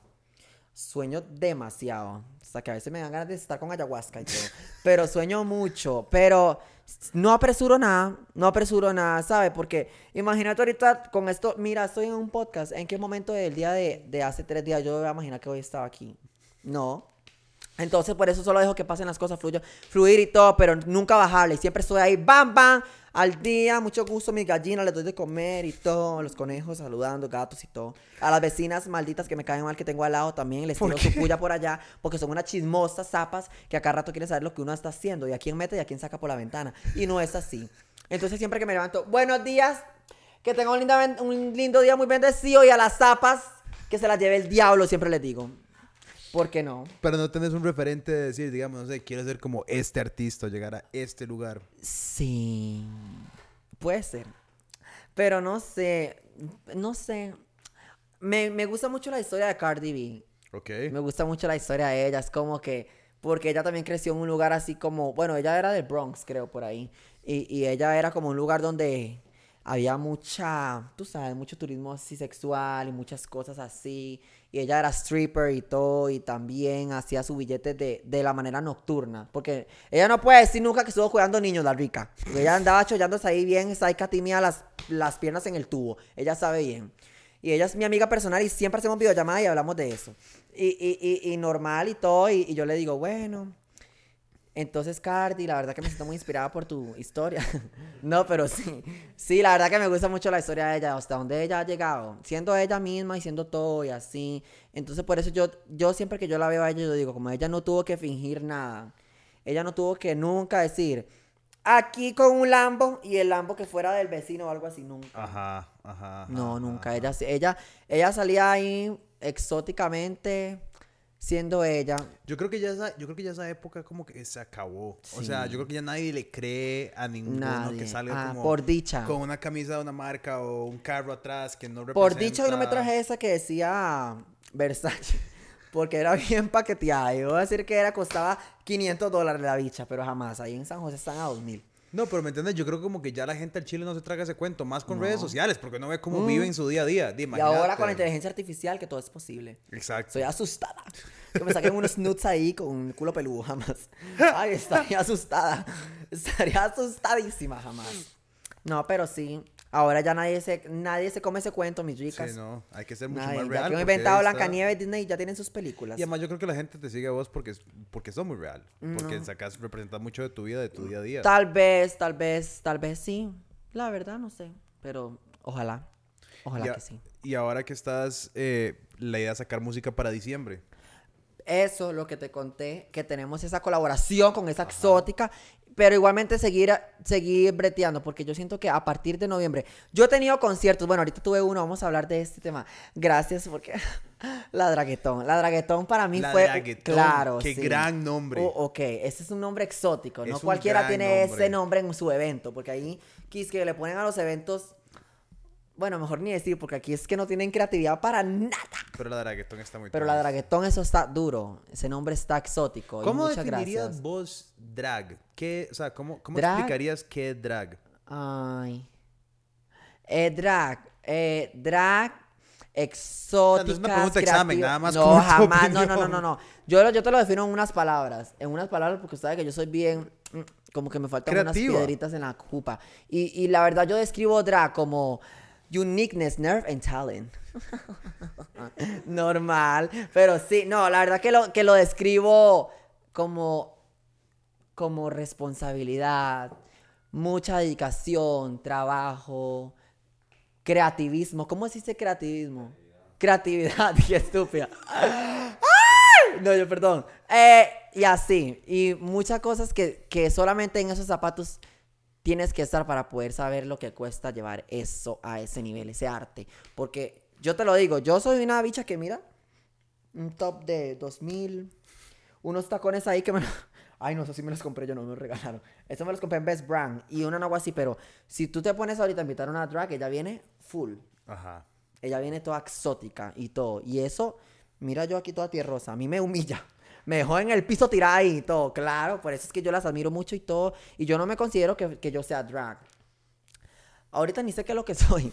Sueño demasiado. Hasta que a veces me dan ganas de estar con ayahuasca y todo. Pero sueño mucho. Pero no apresuro nada. No apresuro nada, ¿sabes? Porque imagínate ahorita con esto. Mira, estoy en un podcast. ¿En qué momento del día de, de hace tres días yo voy a imaginar que hoy estaba aquí? No. Entonces, por eso solo dejo que pasen las cosas, fluyo, fluir y todo, pero nunca bajarle. Siempre estoy ahí, bam, bam, al día, mucho gusto, mis gallinas, les doy de comer y todo, los conejos saludando, gatos y todo. A las vecinas malditas que me caen mal que tengo al lado también, les tiro su puya por allá, porque son unas chismosas zapas que a cada rato quieren saber lo que uno está haciendo, y a quién mete y a quién saca por la ventana. Y no es así. Entonces, siempre que me levanto, buenos días, que tenga un, un lindo día muy bendecido, y a las zapas, que se las lleve el diablo, siempre les digo. ¿Por qué no? Pero no tenés un referente de decir, digamos, no sé, quiero ser como este artista, llegar a este lugar. Sí, puede ser. Pero no sé, no sé. Me, me gusta mucho la historia de Cardi B. Ok. Me gusta mucho la historia de ella. Es como que, porque ella también creció en un lugar así como, bueno, ella era del Bronx, creo, por ahí. Y, y ella era como un lugar donde había mucha, tú sabes, mucho turismo así sexual y muchas cosas así. Y ella era stripper y todo, y también hacía su billete de, de la manera nocturna. Porque ella no puede decir nunca que estuvo cuidando niños, la rica. Ella andaba chollándose ahí bien, está ahí catimía las, las piernas en el tubo. Ella sabe bien. Y ella es mi amiga personal y siempre hacemos videollamada y hablamos de eso. Y, y, y, y normal y todo. Y yo le digo, bueno. Entonces, Cardi, la verdad que me siento muy inspirada por tu historia. no, pero sí. Sí, la verdad que me gusta mucho la historia de ella, hasta donde ella ha llegado. Siendo ella misma y siendo todo y así. Entonces, por eso yo, yo siempre que yo la veo a ella, yo digo, como ella no tuvo que fingir nada. Ella no tuvo que nunca decir, aquí con un Lambo y el Lambo que fuera del vecino o algo así, nunca. Ajá, ajá. No, nunca. ajá. Ella, ella, ella salía ahí exóticamente siendo ella. Yo creo que ya esa, yo creo que ya esa época como que se acabó. O sea, yo creo que ya nadie le cree a ninguno Nadie. que salga Ah, como por dicha. con una camisa de una marca o un carro atrás que no representa. Por dicho, yo no me traje esa que decía Versace. Porque era bien paqueteada. Yo voy a decir que era, costaba 500 dólares la bicha, pero jamás. Ahí en San José están a 2000. No, pero me entiendes, yo creo como que ya la gente al Chile no se traga ese cuento, más con No. redes sociales, porque no ve cómo Mm. viven su día a día. Y ahora con la inteligencia artificial, que todo es posible. Exacto. Soy asustada. Que me saquen unos nudes ahí con un culo peludo, jamás. Ay, estaría asustada. Estaría asustadísima, jamás. No, pero sí. Ahora ya nadie se, nadie se come ese cuento, mis ricas. Sí, no, hay que ser mucho Nadie. más Ya real. que han porque inventado Blancanieves, Disney ya tienen sus películas. Y además yo creo que la gente te sigue a vos porque, porque sos muy real. Porque No. sacas, representas mucho de tu vida, de tu día a día. Tal vez, tal vez, tal vez sí. La verdad, no sé. Pero ojalá. Ojalá a- que sí. y ahora que estás, eh, la idea de sacar música para diciembre. Eso, lo que te conté, que tenemos esa colaboración con esa exótica, pero igualmente seguir, seguir breteando, porque yo siento que a partir de noviembre, yo he tenido conciertos, bueno, ahorita tuve uno, vamos a hablar de este tema. Gracias, porque la draguetón, la draguetón para mí La fue, Draguetón, claro, qué sí. gran nombre. Oh, ok, ese es un nombre exótico, no cualquiera tiene nombre. ese nombre en su evento, porque ahí, quis que le ponen a los eventos, bueno, mejor ni decir, porque aquí es que no tienen creatividad para nada. Pero la draguetón está muy Pero la draguetón, eso está duro. Ese nombre está exótico. y ¿Cómo muchas definirías gracias. vos drag? ¿Qué, o sea, ¿cómo, cómo Drag. explicarías qué es drag? Ay. Eh, drag. Eh, drag. Exótica. No es una pregunta de examen, nada más No, jamás. No, no, no, no, no. Yo, yo te lo defino en unas palabras. En unas palabras, porque sabes que yo soy bien. mm, Como que me faltan Creativa. unas piedritas en la jupa. Y, y la verdad, yo describo drag como uniqueness, nerve and talent. Normal. Pero sí, no, la verdad que lo, que lo describo como, como responsabilidad, mucha dedicación, trabajo, creativismo. ¿Cómo se dice creativismo? Creatividad, qué estúpida. No, yo perdón. Eh, y así. Y muchas cosas que, que solamente en esos zapatos tienes que estar para poder saber lo que cuesta llevar eso a ese nivel, ese arte. Porque yo te lo digo, yo soy una bicha que mira, un top de 2000, unos tacones ahí que me... Ay, no, eso sí me los compré yo, no me los regalaron. Eso me los compré en Best Brand y una no así, pero si tú te pones ahorita a invitar a una drag, ella viene full. Ajá. Ella viene toda exótica y todo. Y eso, mira yo aquí toda tierrosa, a mí me humilla. Me dejó en el piso tirada y todo, claro. Por eso es que yo las admiro mucho y todo. Y yo no me considero que, que yo sea drag. Ahorita ni sé qué es lo que soy.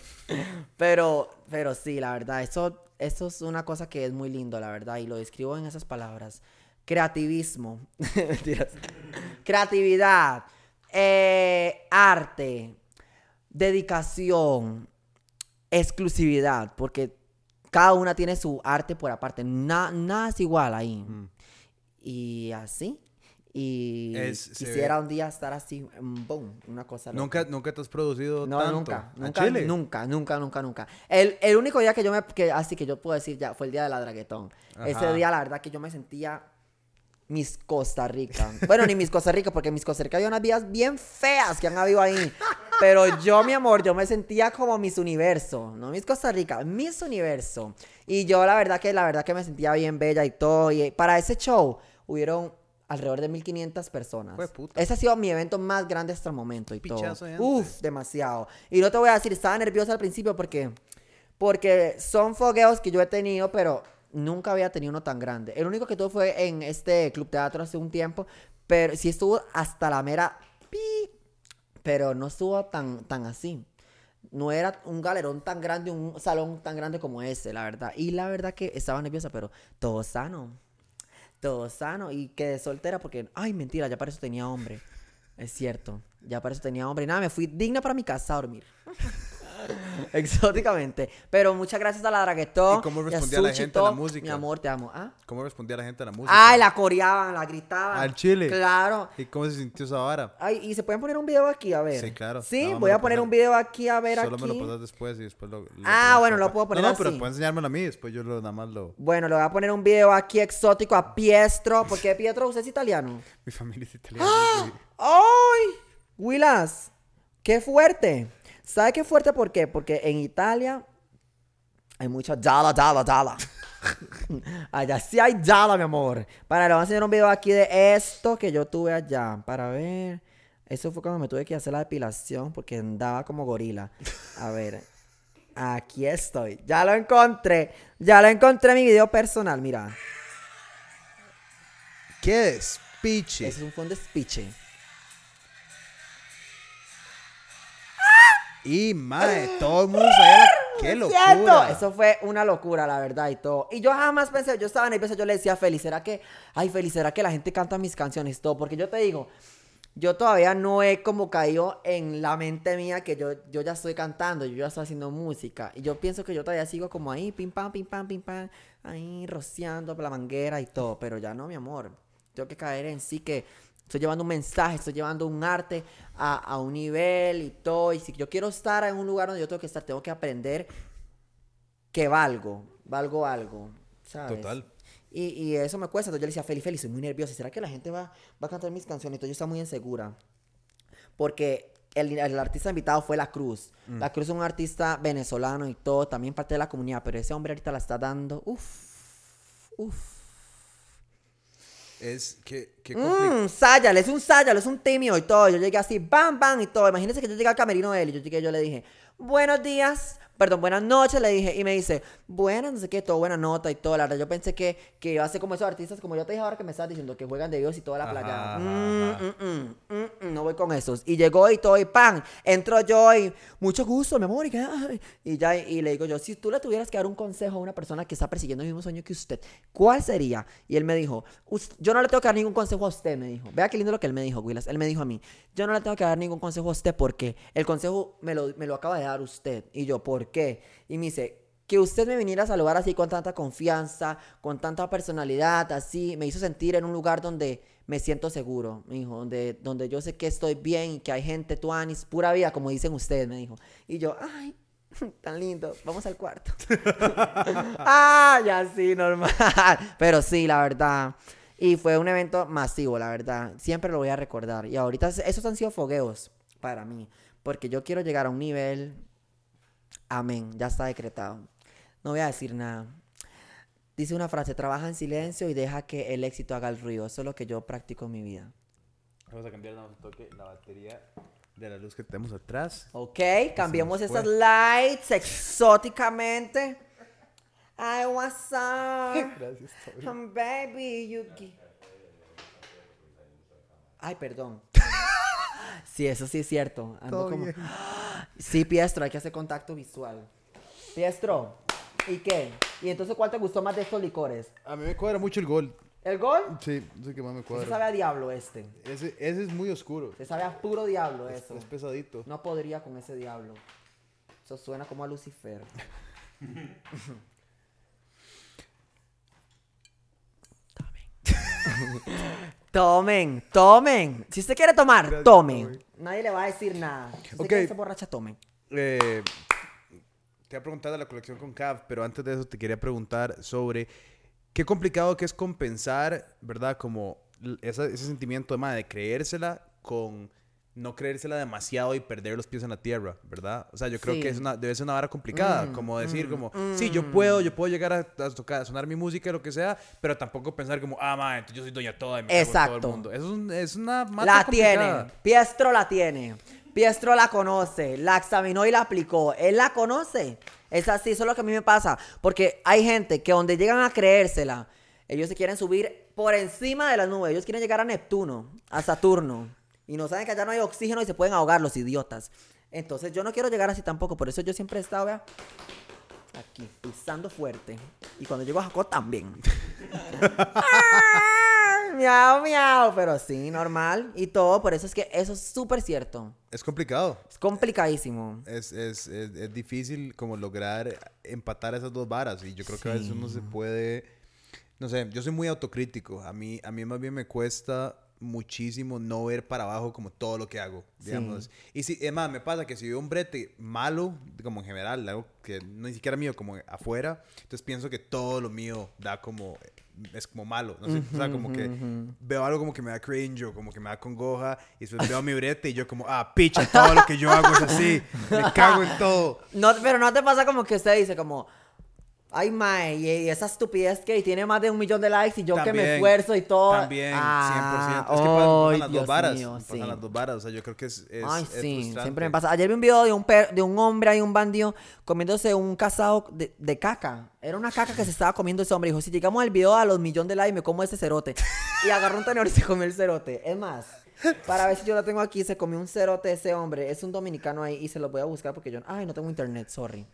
Pero, pero sí, la verdad, eso, eso es una cosa que es muy lindo, la verdad. Y lo describo en esas palabras. Creativismo. Creatividad. eh, arte. Dedicación exclusividad, porque cada una tiene su arte por aparte, Na- nada es igual ahí. Y así. Y Es- quisiera ve- un día estar así, mm, boom, una cosa loca. ¿Nunca, ¿Nunca te has producido No, tanto? nunca, ¿A nunca, Chile? nunca, nunca, nunca, nunca. El, el único día que yo me, que, así que yo puedo decir ya, fue el día de la draguetón. Ese día, la verdad, que yo me sentía Miss Costa Rica. Bueno, ni Miss Costa Rica, porque en Miss Costa Rica había unas vías bien feas que han habido ahí. Pero yo, mi amor, yo me sentía como Miss Universo. No Miss Costa Rica, Miss Universo. Y yo, la verdad que, la verdad que me sentía bien bella y todo. Y para ese show hubieron alrededor de 1500 personas. Jueputa. Ese ha sido mi evento más grande hasta el momento y todo. Pichazo de gente. Uf, demasiado. Y no te voy a decir, estaba nerviosa al principio porque porque son fogueos que yo he tenido, pero nunca había tenido uno tan grande. El único que tuve fue en este club teatro hace un tiempo, pero sí estuvo hasta la mera pi, pero no estuvo tan tan así. no era un galerón tan grande, un salón tan grande como ese, la verdad. Y la verdad que estaba nerviosa, pero todo sano. Todo sano. Y quedé soltera porque, ay, mentira, ya para eso tenía hombre. Es cierto, ya para eso tenía hombre. Y nada, me fui digna para mi casa a dormir. Exóticamente. Pero muchas gracias a la Draguetón. ¿Y cómo a respondía la Sushi gente a la música? Mi amor, te amo. ¿Ah? ¿Cómo respondía la gente a la música? Ay, la coreaban, la gritaban. ¿Al chile? Claro. ¿Y cómo se sintió esa vara? Ay, y se pueden poner un video aquí, a ver. Sí, claro. Sí, No, voy a poner un video aquí, a ver Solo aquí. me lo pasas después y después lo... lo Ah, bueno, lo puedo poner No, no, pero así. puedes enseñármelo a mí, después yo lo, nada más lo... Bueno, le voy a poner un video aquí exótico a Pietro. ¿Por qué Pietro? ¿Usted es italiano? Mi familia es italiana. sí. ¡Ay! Willas, qué fuerte. ¿Sabe qué fuerte por qué? Porque en Italia hay mucha dala, dala, dala. allá sí hay dala, mi amor. Para, le voy a enseñar un video aquí de esto que yo tuve allá. Para ver. Eso fue cuando me tuve que hacer la depilación porque andaba como gorila. A ver. Aquí estoy. Ya lo encontré. Ya lo encontré en mi video personal, mira. ¡Qué despiche! Ese es un fondo speech. Y, mae, todo el mundo sabía la... ¡Qué ¿Cierto? locura! Eso fue una locura, la verdad, y todo. Y yo jamás pensé, yo estaba nerviosa, yo le decía a Feli, ¿será que, ay, Feli, ¿será que la gente canta mis canciones todo? Porque yo te digo, yo todavía no he como caído en la mente mía que yo, yo ya estoy cantando, yo ya estoy haciendo música. Y yo pienso que yo todavía sigo como ahí, pim pam, pim pam, pim pam, ahí rociando por la manguera y todo. Pero ya no, mi amor. Tengo que caer en sí que estoy llevando un mensaje, estoy llevando un arte a, a un nivel y todo. Y si yo quiero estar en un lugar donde yo tengo que estar, tengo que aprender que valgo, valgo algo, ¿sabes? Total. Y, y eso me cuesta. Entonces yo le decía, Feli, Feli, soy muy nerviosa. ¿Será que la gente va, va a cantar mis canciones? Entonces yo estaba muy insegura. Porque el, el artista invitado fue La Cruz. Mm. La Cruz es un artista venezolano y todo, también parte de la comunidad. Pero ese hombre ahorita la está dando. Uf, uf. Es que... Compli- Mmm, Sayal, es un Sayal, es un tímido y todo. Yo llegué así, bam, bam y todo. Imagínense que yo llegué al camerino de él y yo llegué y yo le dije, buenos días, perdón, buenas noches, le dije. Y me dice, buenas, no sé qué, todo buena nota y todo. La verdad, yo pensé que, que iba a ser como esos artistas, como yo te dije ahora que me estabas diciendo, que juegan de Dios y toda la playa. Mm, mm, mm, no voy con esos. Y llegó y todo, y pan, entró yo y mucho gusto, mi amor. Y, que, y ya, y le digo yo, si tú le tuvieras que dar un consejo a una persona que está persiguiendo el mismo sueño que usted, ¿cuál sería? Y él me dijo, "Us- yo no le tengo que dar ningún consejo a usted, me dijo. Vea qué lindo lo que él me dijo, Willas. Él me dijo a mí, yo no le tengo que dar ningún consejo a usted porque el consejo me lo, me lo acaba de dar usted. Y yo, ¿por qué? Y me dice, que usted me viniera a saludar así con tanta confianza, con tanta personalidad, así, me hizo sentir en un lugar donde me siento seguro, me dijo, donde, donde yo sé que estoy bien que hay gente, tuanis, pura vida, como dicen ustedes, me dijo. Y yo, ay, tan lindo, vamos al cuarto. ah, ya sí, normal. Pero sí, la verdad. Y fue un evento masivo, la verdad. Siempre lo voy a recordar. Y ahorita esos han sido fogueos para mí. Porque yo quiero llegar a un nivel Amén, ya está decretado. No voy a decir nada. Dice una frase, trabaja en silencio y deja que el éxito haga el ruido. Eso es lo que yo practico en mi vida. Vamos a cambiar un toque la batería de la luz que tenemos atrás. Ok, cambiemos nos esas lights exóticamente. Ay, what's up? Gracias, baby, Yuki. Ay, perdón. Sí, eso sí es cierto. Ando Todo como... bien. Sí, Piestro, hay que hacer contacto visual. Piestro, ¿y qué? ¿Y entonces cuál te gustó más de estos licores? A mí me cuadra mucho el gol. ¿El gol? Sí, es el que más me Eso cuadra. sabe a diablo este. Ese, ese es muy oscuro. Se sabe a puro diablo Es, eso. es pesadito. No podría con ese diablo. Eso suena como a Lucifer. tomen, tomen. Si usted quiere tomar, tomen. Tommy. Nadie le va a decir nada. Si usted Ok. quiere ser borracha, tomen. Eh, te voy a preguntar de la colección con Cav, pero antes de eso te quería preguntar sobre qué complicado que es compensar, ¿verdad? Como l- esa- ese sentimiento de, madre, de creérsela con no creérsela demasiado y perder los pies en la tierra, ¿verdad? O sea, yo creo Sí. que es una, debe ser una vara complicada, Mm, como decir, mm, como, mm. sí, yo puedo, yo puedo llegar a, a tocar, a sonar mi música, lo que sea, pero tampoco pensar como, ah, madre, entonces yo soy doña toda y me en todo Exacto. el mundo. Es, un- es una mata La complicada. tiene. Piestro la tiene. Piestro la conoce. La examinó y la aplicó. Él la conoce. Es así, eso es lo que a mí me pasa. Porque hay gente que donde llegan a creérsela, ellos se quieren subir por encima de las nubes. Ellos quieren llegar a Neptuno, a Saturno. Y no saben que allá no hay oxígeno y se pueden ahogar los idiotas. Entonces yo no quiero llegar así tampoco, por eso yo siempre he estado, vea, aquí, pisando fuerte. Y cuando llego a Jaco también. Miau, miau, pero sí, normal. Y todo, por eso es que eso es súper cierto. Es complicado. Es complicadísimo. Es, es, es, es difícil como lograr empatar esas dos varas. Y yo creo que a veces uno se puede... No sé, yo soy muy autocrítico. A mí, a mí más bien me cuesta muchísimo no ver para abajo como todo lo que hago, digamos. Y si, es más, me pasa que si veo un brete malo, como en general, algo que no ni siquiera mío, como afuera, entonces pienso que todo lo mío da como, es como malo, no sé, o sea, como que veo algo como que me da cringe o como que me da congoja y después veo mi brete y yo como, ah, picha, todo lo que yo hago es así, me cago en todo. No, pero no te pasa como que usted dice como, ay, mae, y, esa estupidez que tiene más de un millón de likes y yo que me También, esfuerzo y todo. También, 100%. Ah, es que pasan, pasan las Dios dos varas. mío, pasan sí. las dos varas. O sea, yo creo que es. es Ay, es sí, siempre me pasa. Ayer vi un video de un, per- de un hombre y un bandido comiéndose un casado de, de caca. Era una caca que se estaba comiendo ese hombre. Dijo, si llegamos al video a los millones de likes, me como ese cerote. Y agarró un tenedor y se comió el cerote. Es más, para ver si yo lo tengo aquí, se comió un cerote ese hombre. Es un dominicano ahí y se lo voy a buscar porque yo... Ay, no tengo internet, sorry.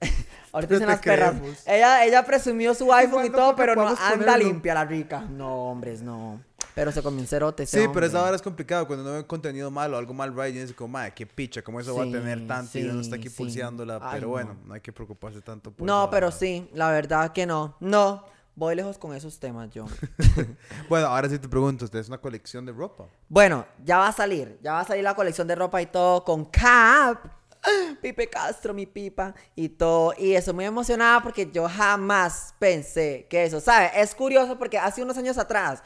Ahorita No dicen las perras. Ella, ella presumió su iPhone y ¿Cuándo todo, pero no anda ponerlo? limpia la rica. No, hombres, no. Pero se comió un cerote Sí, pero esa hombre. vara es complicado. Cuando uno ve contenido malo, algo mal, y dice como, madre, qué picha, ¿cómo eso va a tener tanto? y uno está aquí sí. pulseándola. Ay, pero no. bueno, no hay que preocuparse tanto por No, pero sí, la verdad que no. No, voy lejos con esos temas yo. Bueno, ahora sí te pregunto, ¿usted es una colección de ropa? bueno, ya va a salir, ya va a salir la colección de ropa y todo con Cap. Pipe Castro, mi pipa y todo. Y estoy muy emocionada porque yo jamás pensé que eso, ¿sabe? Es curioso porque hace unos años atrás,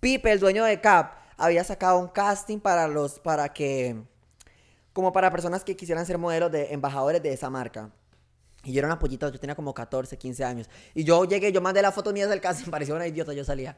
Pipe, el dueño de Cap, había sacado un casting para los, para que, como para personas que quisieran ser modelos de embajadores de esa marca. Y yo era una pollita, yo tenía como 14, 15 años. Y yo llegué, yo mandé las fotos mías del casting, parecía una idiota, yo salía.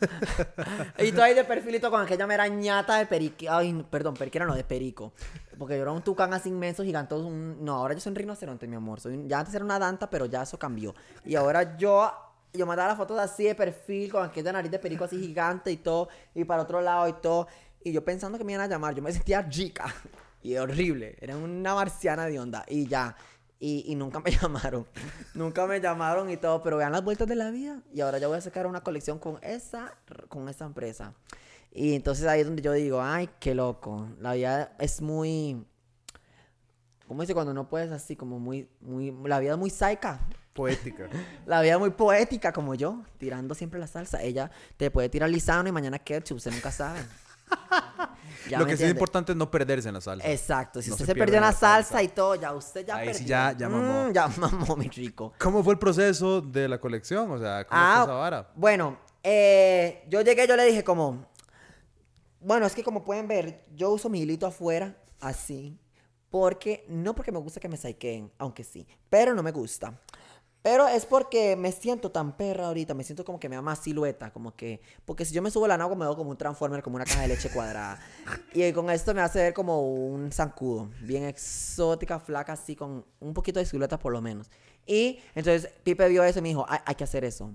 y tú ahí de perfilito con aquella mera ñata de perico. Ay, perdón, periquera no, de perico. Porque yo era un tucán así inmenso, gigantoso. un- No, ahora yo soy un rinoceronte, mi amor. Soy un- Ya antes era una danta, pero ya eso cambió. Y ahora yo, yo mandaba las fotos así de perfil, con aquella nariz de perico así gigante y todo. Y para otro lado y todo. Y yo pensando que me iban a llamar, yo me sentía chica. Y horrible. Era una marciana de onda. Y ya. Y, y nunca me llamaron. nunca me llamaron y todo. Pero vean las vueltas de la vida. Y ahora ya voy a sacar una colección con esa, con esa empresa. Y entonces ahí es donde yo digo, ay, qué loco. La vida es muy... ¿Cómo dice cuando no puedes así? Como muy, muy... La vida es muy saica. Poética. La vida es muy poética como yo, tirando siempre la salsa. Ella te puede tirar lisano y mañana ketchup, usted nunca sabe. Lo que sí es importante es no perderse en la salsa. Exacto, si No usted se se, perdió en la la salsa. salsa y todo, ya usted ya Ahí sí perdió. ya- ya mamó. Mm, ya mamó, mi rico. ¿Cómo fue el proceso de la colección? O sea, ¿cómo fue esa vara? Ah, bueno, eh, yo llegué, yo le dije como, bueno, es que como pueden ver, yo uso mi hilito afuera, así, porque, no porque me gusta que me saiqueen, aunque sí, pero no me gusta. Pero es porque me siento tan perra ahorita, me siento como que me da más silueta, como que, porque si yo me subo la nagua me veo como un transformer, como una caja de leche cuadrada. Y con esto me hace ver como un zancudo, bien exótica, flaca, así, con un poquito de silueta por lo menos. Y entonces Pipe vio eso y me dijo, hay que hacer eso.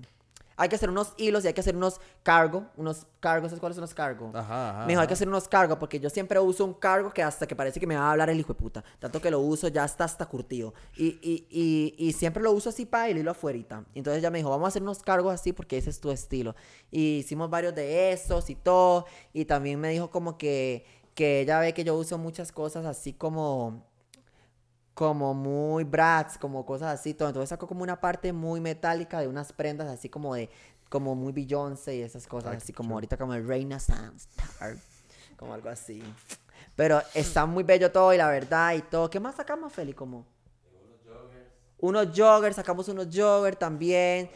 Hay que hacer unos hilos y hay que hacer unos cargo, unos cargos, ¿sabes cuáles son los cargos? Ajá, ajá, Me dijo, hay que hacer unos cargos porque yo siempre uso un cargo que hasta que parece que me va a hablar el hijo de puta. Tanto que lo uso ya está hasta curtido. Y, y, y, y siempre lo uso así para el hilo afuera. Entonces ella me dijo, vamos a hacer unos cargos así porque ese es tu estilo. Y hicimos varios de esos y todo. Y también me dijo como que, que ella ve que yo uso muchas cosas así como como muy brats, como cosas así, todo. Entonces sacó como una parte muy metálica de unas prendas así como de, como muy Beyoncé y esas cosas, así como ahorita como el Reina Sunstar, como algo así. Pero está muy bello todo y la verdad y todo. ¿Qué más sacamos, Feli? Como unos joggers, sacamos unos joggers también.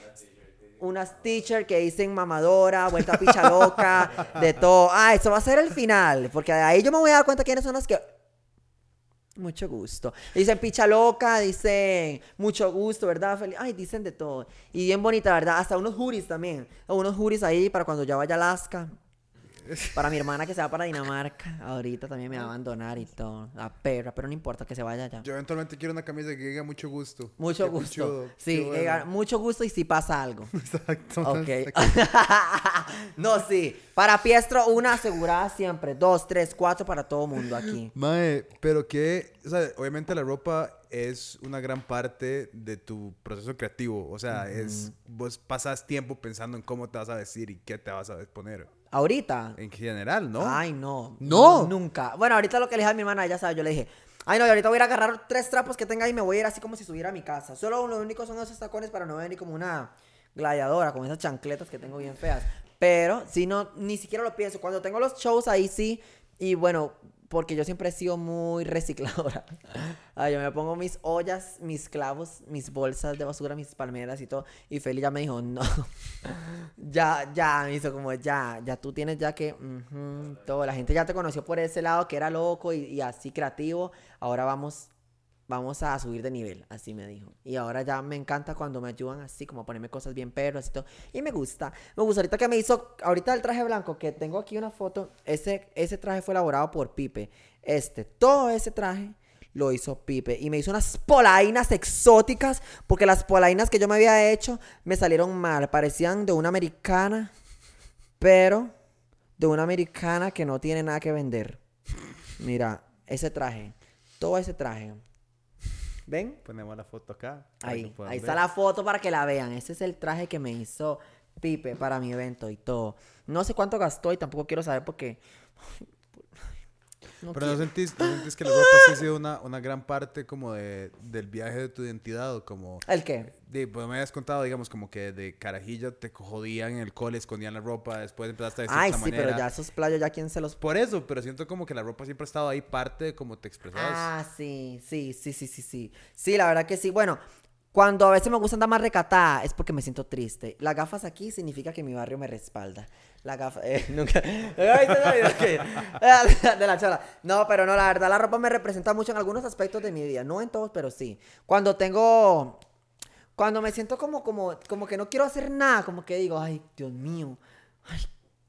Unas t-shirts que dicen mamadora, vuelta picha loca, de todo. Ah, eso va a ser el final, porque de ahí yo me voy a dar cuenta quiénes son los que mucho gusto. Dicen picha loca, dicen mucho gusto, ¿verdad? Feli? Ay, dicen de todo. Y bien bonita, ¿verdad? Hasta unos juris también. Unos juris ahí para cuando ya vaya a Alaska. Para mi hermana que se va para Dinamarca, ahorita también me va a abandonar y todo. La perra, pero no importa que se vaya ya. Yo eventualmente quiero una camisa que diga mucho gusto. Mucho Qué gusto. sí, bueno. eh, mucho gusto y si pasa algo. Exacto. Ok. no, sí. Para Piestro, una asegurada siempre. Dos, tres, cuatro para todo mundo aquí. Mae, pero que, o sea, obviamente la ropa es una gran parte de tu proceso creativo. O sea, es, vos pasas tiempo pensando en cómo te vas a vestir y qué te vas a poner. Ahorita. En general, ¿no? Ay, no. No. Nunca. Bueno, ahorita lo que le dije a mi hermana, ella sabe, yo le dije, ay, no, y ahorita voy a ir a agarrar tres trapos que tenga ahí y me voy a ir así como si estuviera a mi casa. Solo lo único son esos tacones para no venir como una gladiadora, con esas chancletas que tengo bien feas. Pero, si no, ni siquiera lo pienso. Cuando tengo los shows ahí sí, y bueno, porque yo siempre he sido muy recicladora. Ay, yo me pongo mis ollas, mis clavos, mis bolsas de basura, mis palmeras y todo. Y Feli ya me dijo, no. ya, ya, me hizo como, ya, ya tú tienes ya que, todo. La gente ya te conoció por ese lado que era loco y así creativo. Ahora vamos, vamos a subir de nivel, así me dijo. Y ahora ya me encanta cuando me ayudan así, como a ponerme cosas bien perros y todo. Y me gusta. Me gusta. Ahorita que me hizo, ahorita el traje blanco, que tengo aquí una foto, ese, ese traje fue elaborado por Pipe. Este, todo ese traje lo hizo Pipe. Y me hizo unas polainas exóticas, porque las polainas que yo me había hecho me salieron mal. Parecían de una americana, pero de una americana que no tiene nada que vender. Mira, ese traje, todo ese traje. ¿Ven? Ponemos la foto acá. Ahí, ver. está la foto para que la vean. Ese es el traje que me hizo Pipe para mi evento y todo. No sé cuánto gastó y tampoco quiero saber porque... No Pero no sentís, no sentís que la ropa sí ha sido una, una gran parte como de, del viaje de tu identidad o como... ¿El qué? De, pues me habías contado, digamos, como que de carajillo te jodían en el cole, escondían la ropa, después empezaste a vestir Ay, sí, esta pero manera. ya esos playos, ya quién se los... Por eso, pero siento como que la ropa siempre ha estado ahí parte de cómo te expresabas. Ah, sí, sí, sí, sí, sí, sí. Sí, la verdad que sí. Bueno, cuando a veces me gusta andar más recatada es porque me siento triste. Las gafas aquí significa que mi barrio me respalda. La gafa, eh, nunca. De la charla. No, pero no, la verdad, la ropa me representa mucho en algunos aspectos de mi vida. No en todos, pero sí. Cuando tengo. Cuando me siento como, como, como que no quiero hacer nada, como que digo, ay, Dios mío, ay,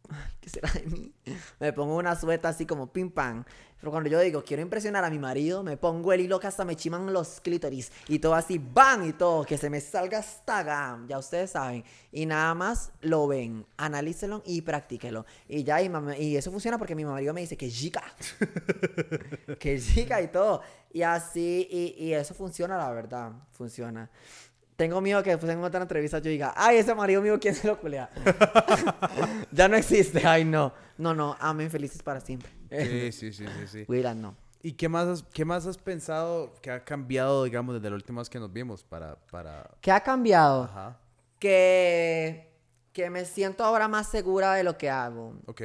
¿qué será de mí? Me pongo una sueta así como pim pam. Pero cuando yo digo, quiero impresionar a mi marido, me pongo el hilo que hasta me chiman los clítoris. Y todo así, ¡bam! Y todo, que se me salga hasta acá. Ya ustedes saben. Y nada más lo ven, analícenlo y practíquenlo. Y ya, y, y eso funciona porque mi marido me dice que chica. que chica y todo. Y así, y, y eso funciona, la verdad. Funciona. Tengo miedo que después en otra entrevista yo diga, ay, ese marido mío, ¿quién se lo culea? ya no existe, ay, no. No, no, amen felices para siempre. Sí, sí, sí, sí, sí. Willan, no. ¿Y qué más, has, qué más has pensado que ha cambiado, digamos, desde la última vez que nos vimos para... para... ¿Qué ha cambiado? Ajá. Que, que me siento ahora más segura de lo que hago. Ok.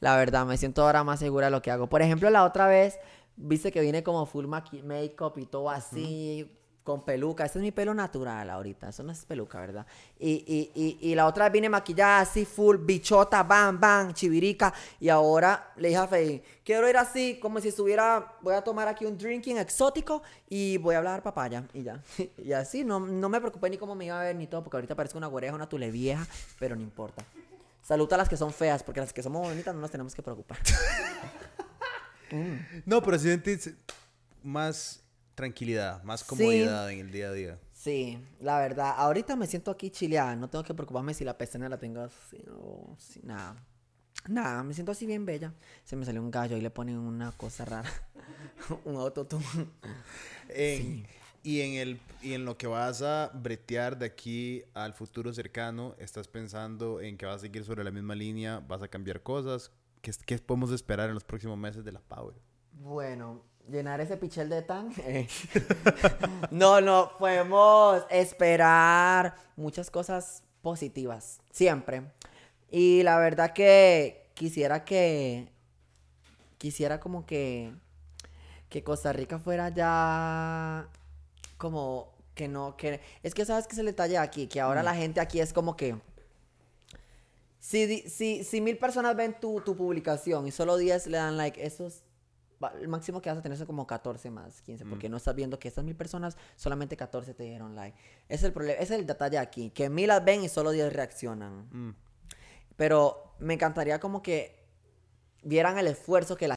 La verdad, me siento ahora más segura de lo que hago. Por ejemplo, la otra vez, viste que vine como full make-up y todo así, con peluca. Este es mi pelo natural ahorita, eso no es peluca, ¿verdad? Y, y, y, y la otra vez vine maquillada así, full bichota, bam, bam, chivirica. Y ahora le dije a Fey, quiero ir así, como si estuviera, voy a tomar aquí un drinking exótico y voy a hablar papaya. Y ya. y así, no, no me preocupé ni cómo me iba a ver ni todo, porque ahorita parezco una güereja, una tule vieja, pero no importa. Salud a las que son feas, porque las que somos bonitas no nos tenemos que preocupar. No, pero sentís más tranquilidad, más Sí. comodidad en el día a día. Sí, la verdad. Ahorita me siento aquí chileada. No tengo que preocuparme si la pestaña la tengo así o si nada. Nada, me siento así bien bella. Se me salió un gallo y le ponen una cosa rara. un autotune. En- y, en el, y en lo que vas a bretear de aquí al futuro cercano, ¿estás pensando en que vas a seguir sobre la misma línea? ¿Vas a cambiar cosas? ¿Qué, qué podemos esperar en los próximos meses de la Power? Bueno, llenar ese pichel de tan. eh. no, no, podemos esperar muchas cosas positivas, siempre. Y la verdad que quisiera que. Quisiera como que. Que Costa Rica fuera ya. Como que no. que Es que sabes que es el detalle aquí, que ahora la gente aquí es como que. Si, si, si mil personas ven tu, tu publicación y solo 10 le dan like, esos el máximo que vas a tener son como 14 más, 15, porque no estás viendo que estas mil personas, solamente 14 te dieron like. Ese es el problema, ese es el detalle aquí, que mil las ven y solo 10 reaccionan. Mm. Pero me encantaría como que vieran el esfuerzo que la